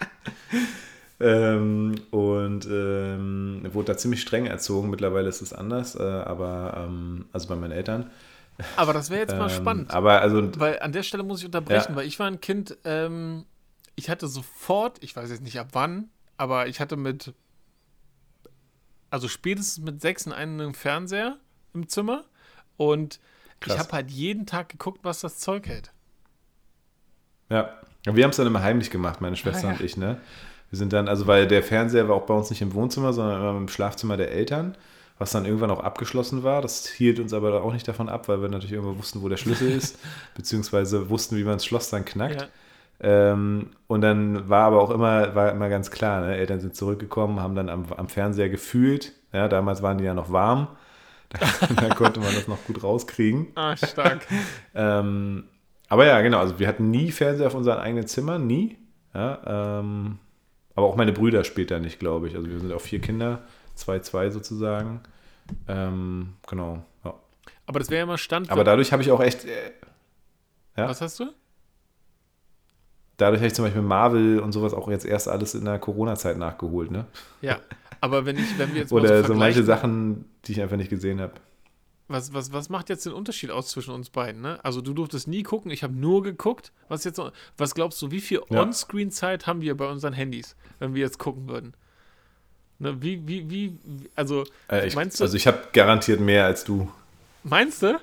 ähm, und ähm, wurde da ziemlich streng erzogen. Mittlerweile ist es anders, äh, aber ähm, also bei meinen Eltern. Aber das wäre jetzt mal ähm, spannend. Aber also, weil an der Stelle muss ich unterbrechen, ja. weil ich war ein Kind, ähm, ich hatte sofort, ich weiß jetzt nicht ab wann, aber ich hatte mit also spätestens mit sechs in einem Fernseher im Zimmer und Krass. ich habe halt jeden Tag geguckt, was das Zeug hält. Ja, wir haben es dann immer heimlich gemacht, meine Schwester ah, ja. und ich, ne? Wir sind dann, also weil der Fernseher war auch bei uns nicht im Wohnzimmer, sondern immer im Schlafzimmer der Eltern, was dann irgendwann auch abgeschlossen war. Das hielt uns aber auch nicht davon ab, weil wir natürlich irgendwo wussten, wo der Schlüssel ist, beziehungsweise wussten, wie man das Schloss dann knackt. Ja. Ähm, und dann war aber auch immer, war immer ganz klar, ne? Eltern sind zurückgekommen, haben dann am, am Fernseher gefühlt. Ja, damals waren die ja noch warm. Da, da konnte man das noch gut rauskriegen. Ah, stark. ähm, aber ja, genau, also wir hatten nie Fernseher auf unseren eigenen Zimmern, nie. Ja, ähm, aber auch meine Brüder später nicht, glaube ich. Also wir sind auch vier Kinder, zwei, zwei sozusagen. Ähm, genau, ja. Aber das wäre ja mal Stand. Aber dadurch habe ich auch echt. Äh, ja? Was hast du? dadurch habe ich zum Beispiel Marvel und sowas auch jetzt erst alles in der Corona-Zeit nachgeholt, ne? Ja, aber wenn ich, wenn wir jetzt Oder so, so manche Sachen, die ich einfach nicht gesehen habe. Was, was, was macht jetzt den Unterschied aus zwischen uns beiden? Ne? Also du durftest nie gucken, ich habe nur geguckt. Was jetzt was glaubst du, wie viel ja. On-Screen-Zeit haben wir bei unseren Handys, wenn wir jetzt gucken würden? Ne, wie, wie, wie, also äh, ich, meinst du? Also ich habe garantiert mehr als du. Meinst du?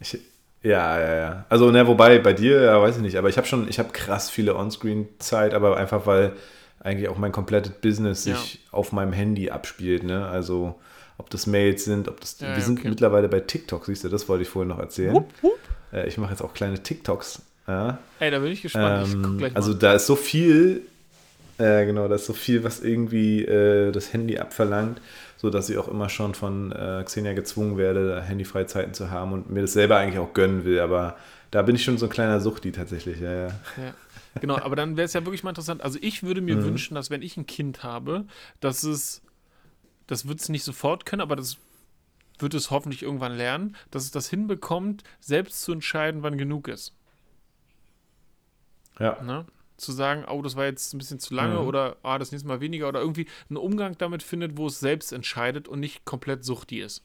Ich, ja, ja, ja. Also, ne, wobei bei dir, ja, weiß ich nicht, aber ich habe schon, ich habe krass viele Onscreen-Zeit, aber einfach weil eigentlich auch mein komplettes Business ja. sich auf meinem Handy abspielt, ne? Also, ob das Mails sind, ob das. Ja, wir sind okay. mittlerweile bei TikTok, siehst du, das wollte ich vorhin noch erzählen. Wupp, wupp. Äh, ich mache jetzt auch kleine TikToks. Ja. Ey, da bin ich gespannt. Ähm, ich also, da ist so viel, äh, genau, da ist so viel, was irgendwie äh, das Handy abverlangt so dass ich auch immer schon von äh, Xenia gezwungen werde, Handyfreizeiten zu haben und mir das selber eigentlich auch gönnen will. Aber da bin ich schon so ein kleiner Suchti tatsächlich. Ja, ja. ja. Genau, aber dann wäre es ja wirklich mal interessant. Also ich würde mir wünschen, dass wenn ich ein Kind habe, dass es, das wird es nicht sofort können, aber das wird es hoffentlich irgendwann lernen, dass es das hinbekommt, selbst zu entscheiden, wann genug ist. Ja. Ne? Zu sagen, oh, das war jetzt ein bisschen zu lange Mhm. oder ah, das nächste Mal weniger oder irgendwie einen Umgang damit findet, wo es selbst entscheidet und nicht komplett suchti ist.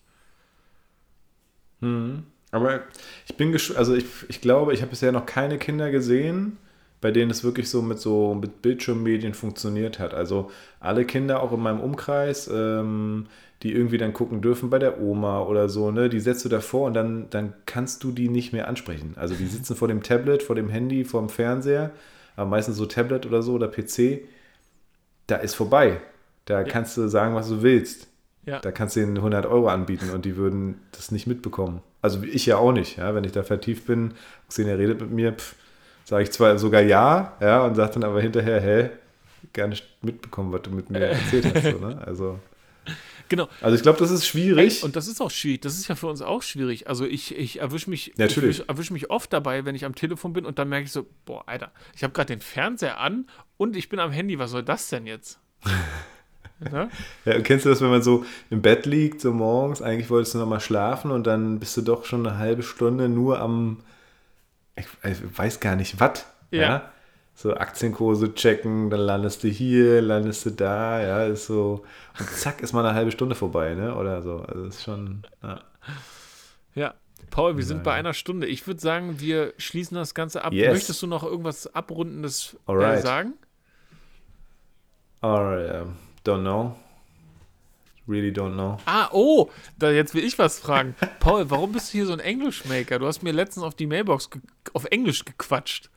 Mhm. Aber ich bin gesch also ich, ich glaube, ich habe bisher noch keine Kinder gesehen, bei denen es wirklich so mit so mit Bildschirmmedien funktioniert hat. Also alle Kinder auch in meinem Umkreis, ähm, die irgendwie dann gucken dürfen bei der Oma oder so, ne, die setzt du davor und dann, dann kannst du die nicht mehr ansprechen. Also die sitzen vor dem Tablet, vor dem Handy, vor dem Fernseher, aber meistens so Tablet oder so oder PC. Da ist vorbei. Da kannst du sagen, was du willst. Ja. Da kannst du ihnen 100 Euro anbieten und die würden das nicht mitbekommen. Also ich ja auch nicht. Ja? Wenn ich da vertieft bin, Xenia redet mit mir, sage ich zwar sogar ja, ja, und sage dann aber hinterher, hä, gar nicht mitbekommen, was du mit mir erzählt hast. So, ne? Also, Genau. also ich glaube, das ist schwierig. Und das ist auch schwierig. Das ist ja für uns auch schwierig. Also ich, ich erwische mich, Natürlich. ich erwisch mich oft dabei, wenn ich am Telefon bin und dann merke ich so, boah, Alter, ich habe gerade den Fernseher an und ich bin am Handy. Was soll das denn jetzt? ne? Ja, kennst du das, wenn man so im Bett liegt, so morgens, eigentlich wolltest du noch mal schlafen und dann bist du doch schon eine halbe Stunde nur am, ich, ich weiß gar nicht, was. Ja. Ja. So Aktienkurse checken, dann landest du hier, landest du da, ja, ist so. Und zack, ist mal eine halbe Stunde vorbei, ne? Oder so. Also ist schon. Ja. Ja. Paul, wir sind bei einer Stunde. Ich würde sagen, wir schließen das Ganze ab. Yes. Möchtest du noch irgendwas Abrundendes äh, Alright. sagen? Or, um, don't know. Really don't know. Ah, oh, da jetzt will ich was fragen. Paul, warum bist du hier so ein Englischmaker? Du hast mir letztens auf die Mailbox auf Englisch gequatscht.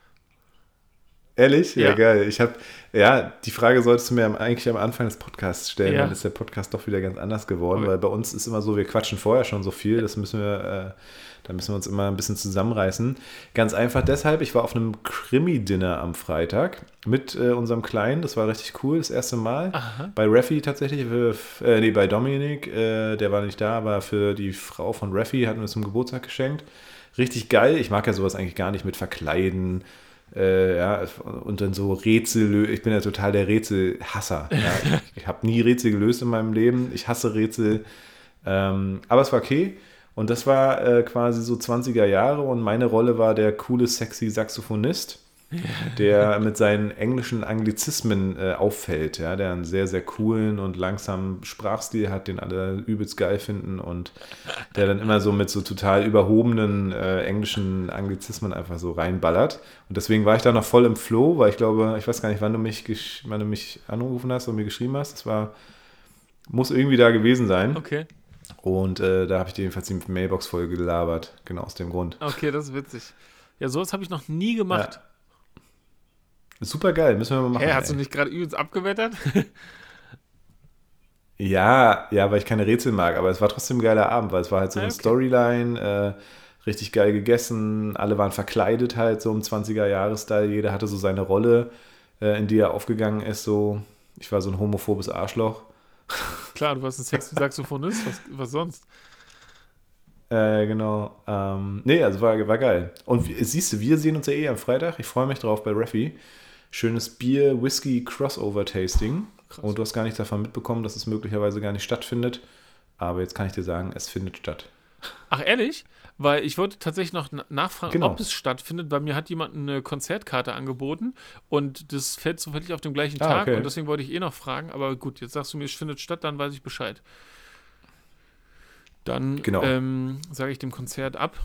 Ehrlich? Ja, Ja. geil. Ich habe, ja, die Frage solltest du mir eigentlich am Anfang des Podcasts stellen, Ja. dann ist der Podcast doch wieder ganz anders geworden, Okay. weil bei uns ist immer so, wir quatschen vorher schon so viel, das müssen wir, äh, da müssen wir uns immer ein bisschen zusammenreißen. Ganz einfach deshalb, ich war auf einem Krimi-Dinner am Freitag mit äh, unserem Kleinen, das war richtig cool, das erste Mal. Aha. Bei Raffi tatsächlich, für, äh, nee, bei Dominik, äh, der war nicht da, aber für die Frau von Raffi hatten wir es zum Geburtstag geschenkt. Richtig geil. Ich mag ja sowas eigentlich gar nicht mit Verkleiden. Äh, ja, und dann so Rätsel. Ich bin ja total der Rätselhasser. Ja. Ich habe nie Rätsel gelöst in meinem Leben. Ich hasse Rätsel. Ähm, aber es war okay. Und das war äh, quasi so 20er Jahre und meine Rolle war der coole, sexy Saxophonist der mit seinen englischen Anglizismen äh, auffällt, ja, der einen sehr, sehr coolen und langsamen Sprachstil hat, den alle übelst geil finden und der dann immer so mit so total überhobenen äh, englischen Anglizismen einfach so reinballert. Und deswegen war ich da noch voll im Flow, weil ich glaube, ich weiß gar nicht, wann du mich, wann du mich angerufen hast und mir geschrieben hast. Das war, muss irgendwie da gewesen sein. Okay. Und äh, da habe ich dir jedenfalls die Mailbox voll gelabert, genau aus dem Grund. Okay, das ist witzig. Ja, sowas habe ich noch nie gemacht. Super geil, müssen wir mal machen. Hä, hast du ey. nicht gerade übelst abgewettert? Ja, ja, weil ich keine Rätsel mag, aber es war trotzdem ein geiler Abend, weil es war halt so Ah, eine okay. Storyline, äh, richtig geil gegessen, alle waren verkleidet halt so im 20er-Jahres-Style, jeder hatte so seine Rolle, äh, in die er aufgegangen ist, so, ich war so ein homophobes Arschloch. Klar, du warst ein sexy Saxophonist, was, was sonst? Äh, genau. Ähm, nee, also war, war geil. Und siehst du, wir sehen uns ja eh am Freitag. Ich freue mich drauf bei Raffi. Schönes Bier, Whisky, Crossover-Tasting. Krass. Und du hast gar nichts davon mitbekommen, dass es möglicherweise gar nicht stattfindet. Aber jetzt kann ich dir sagen, es findet statt. Ach, ehrlich? Weil ich wollte tatsächlich noch na- nachfragen, Genau. ob es stattfindet, weil mir hat jemand eine Konzertkarte angeboten und das fällt zufällig auf dem gleichen Ah, Tag okay. und deswegen wollte ich eh noch fragen, aber gut, jetzt sagst du mir, es findet statt, dann weiß ich Bescheid. Dann Genau. ähm, sage ich dem Konzert ab.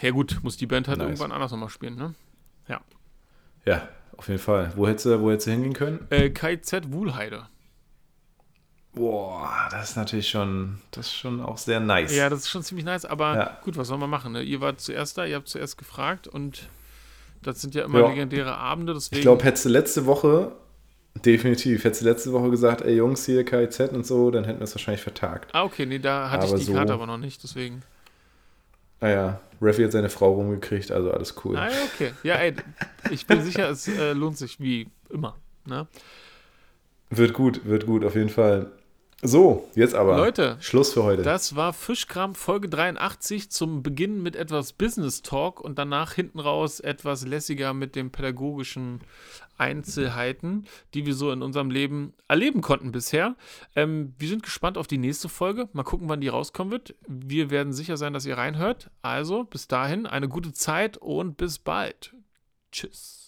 Ja gut, muss die Band halt Nice. irgendwann anders nochmal spielen, ne? Ja, auf jeden Fall. Wo hättest du, wo hättest du hingehen können? Äh, KZ Wuhlheide. Boah, das ist natürlich schon, das ist schon auch sehr nice. Ja, das ist schon ziemlich nice, aber Ja. gut, was soll man machen? Ne? Ihr wart zuerst da, ihr habt zuerst gefragt und das sind ja immer Ja. legendäre Abende, deswegen. ich glaube, hättest du letzte Woche, definitiv, hättest du letzte Woche gesagt, ey Jungs, hier KIZ und so, dann hätten wir es wahrscheinlich vertagt. ah, okay, nee, da hatte Aber ich die so- Karte aber noch nicht, deswegen. Naja, Raffi hat seine Frau rumgekriegt, also alles cool. Ah, ja, okay. Ja, ey, ich bin sicher, es äh, lohnt sich wie immer. Ne? Wird gut, wird gut, auf jeden Fall. So, jetzt aber. Leute, Schluss für heute. Das war Fischkram Folge 83 zum Beginn mit etwas Business Talk und danach hinten raus etwas lässiger mit den pädagogischen Einzelheiten, die wir so in unserem Leben erleben konnten bisher. Ähm, wir sind gespannt auf die nächste Folge. Mal gucken, wann die rauskommen wird. Wir werden sicher sein, dass ihr reinhört. Also bis dahin eine gute Zeit und bis bald. Tschüss.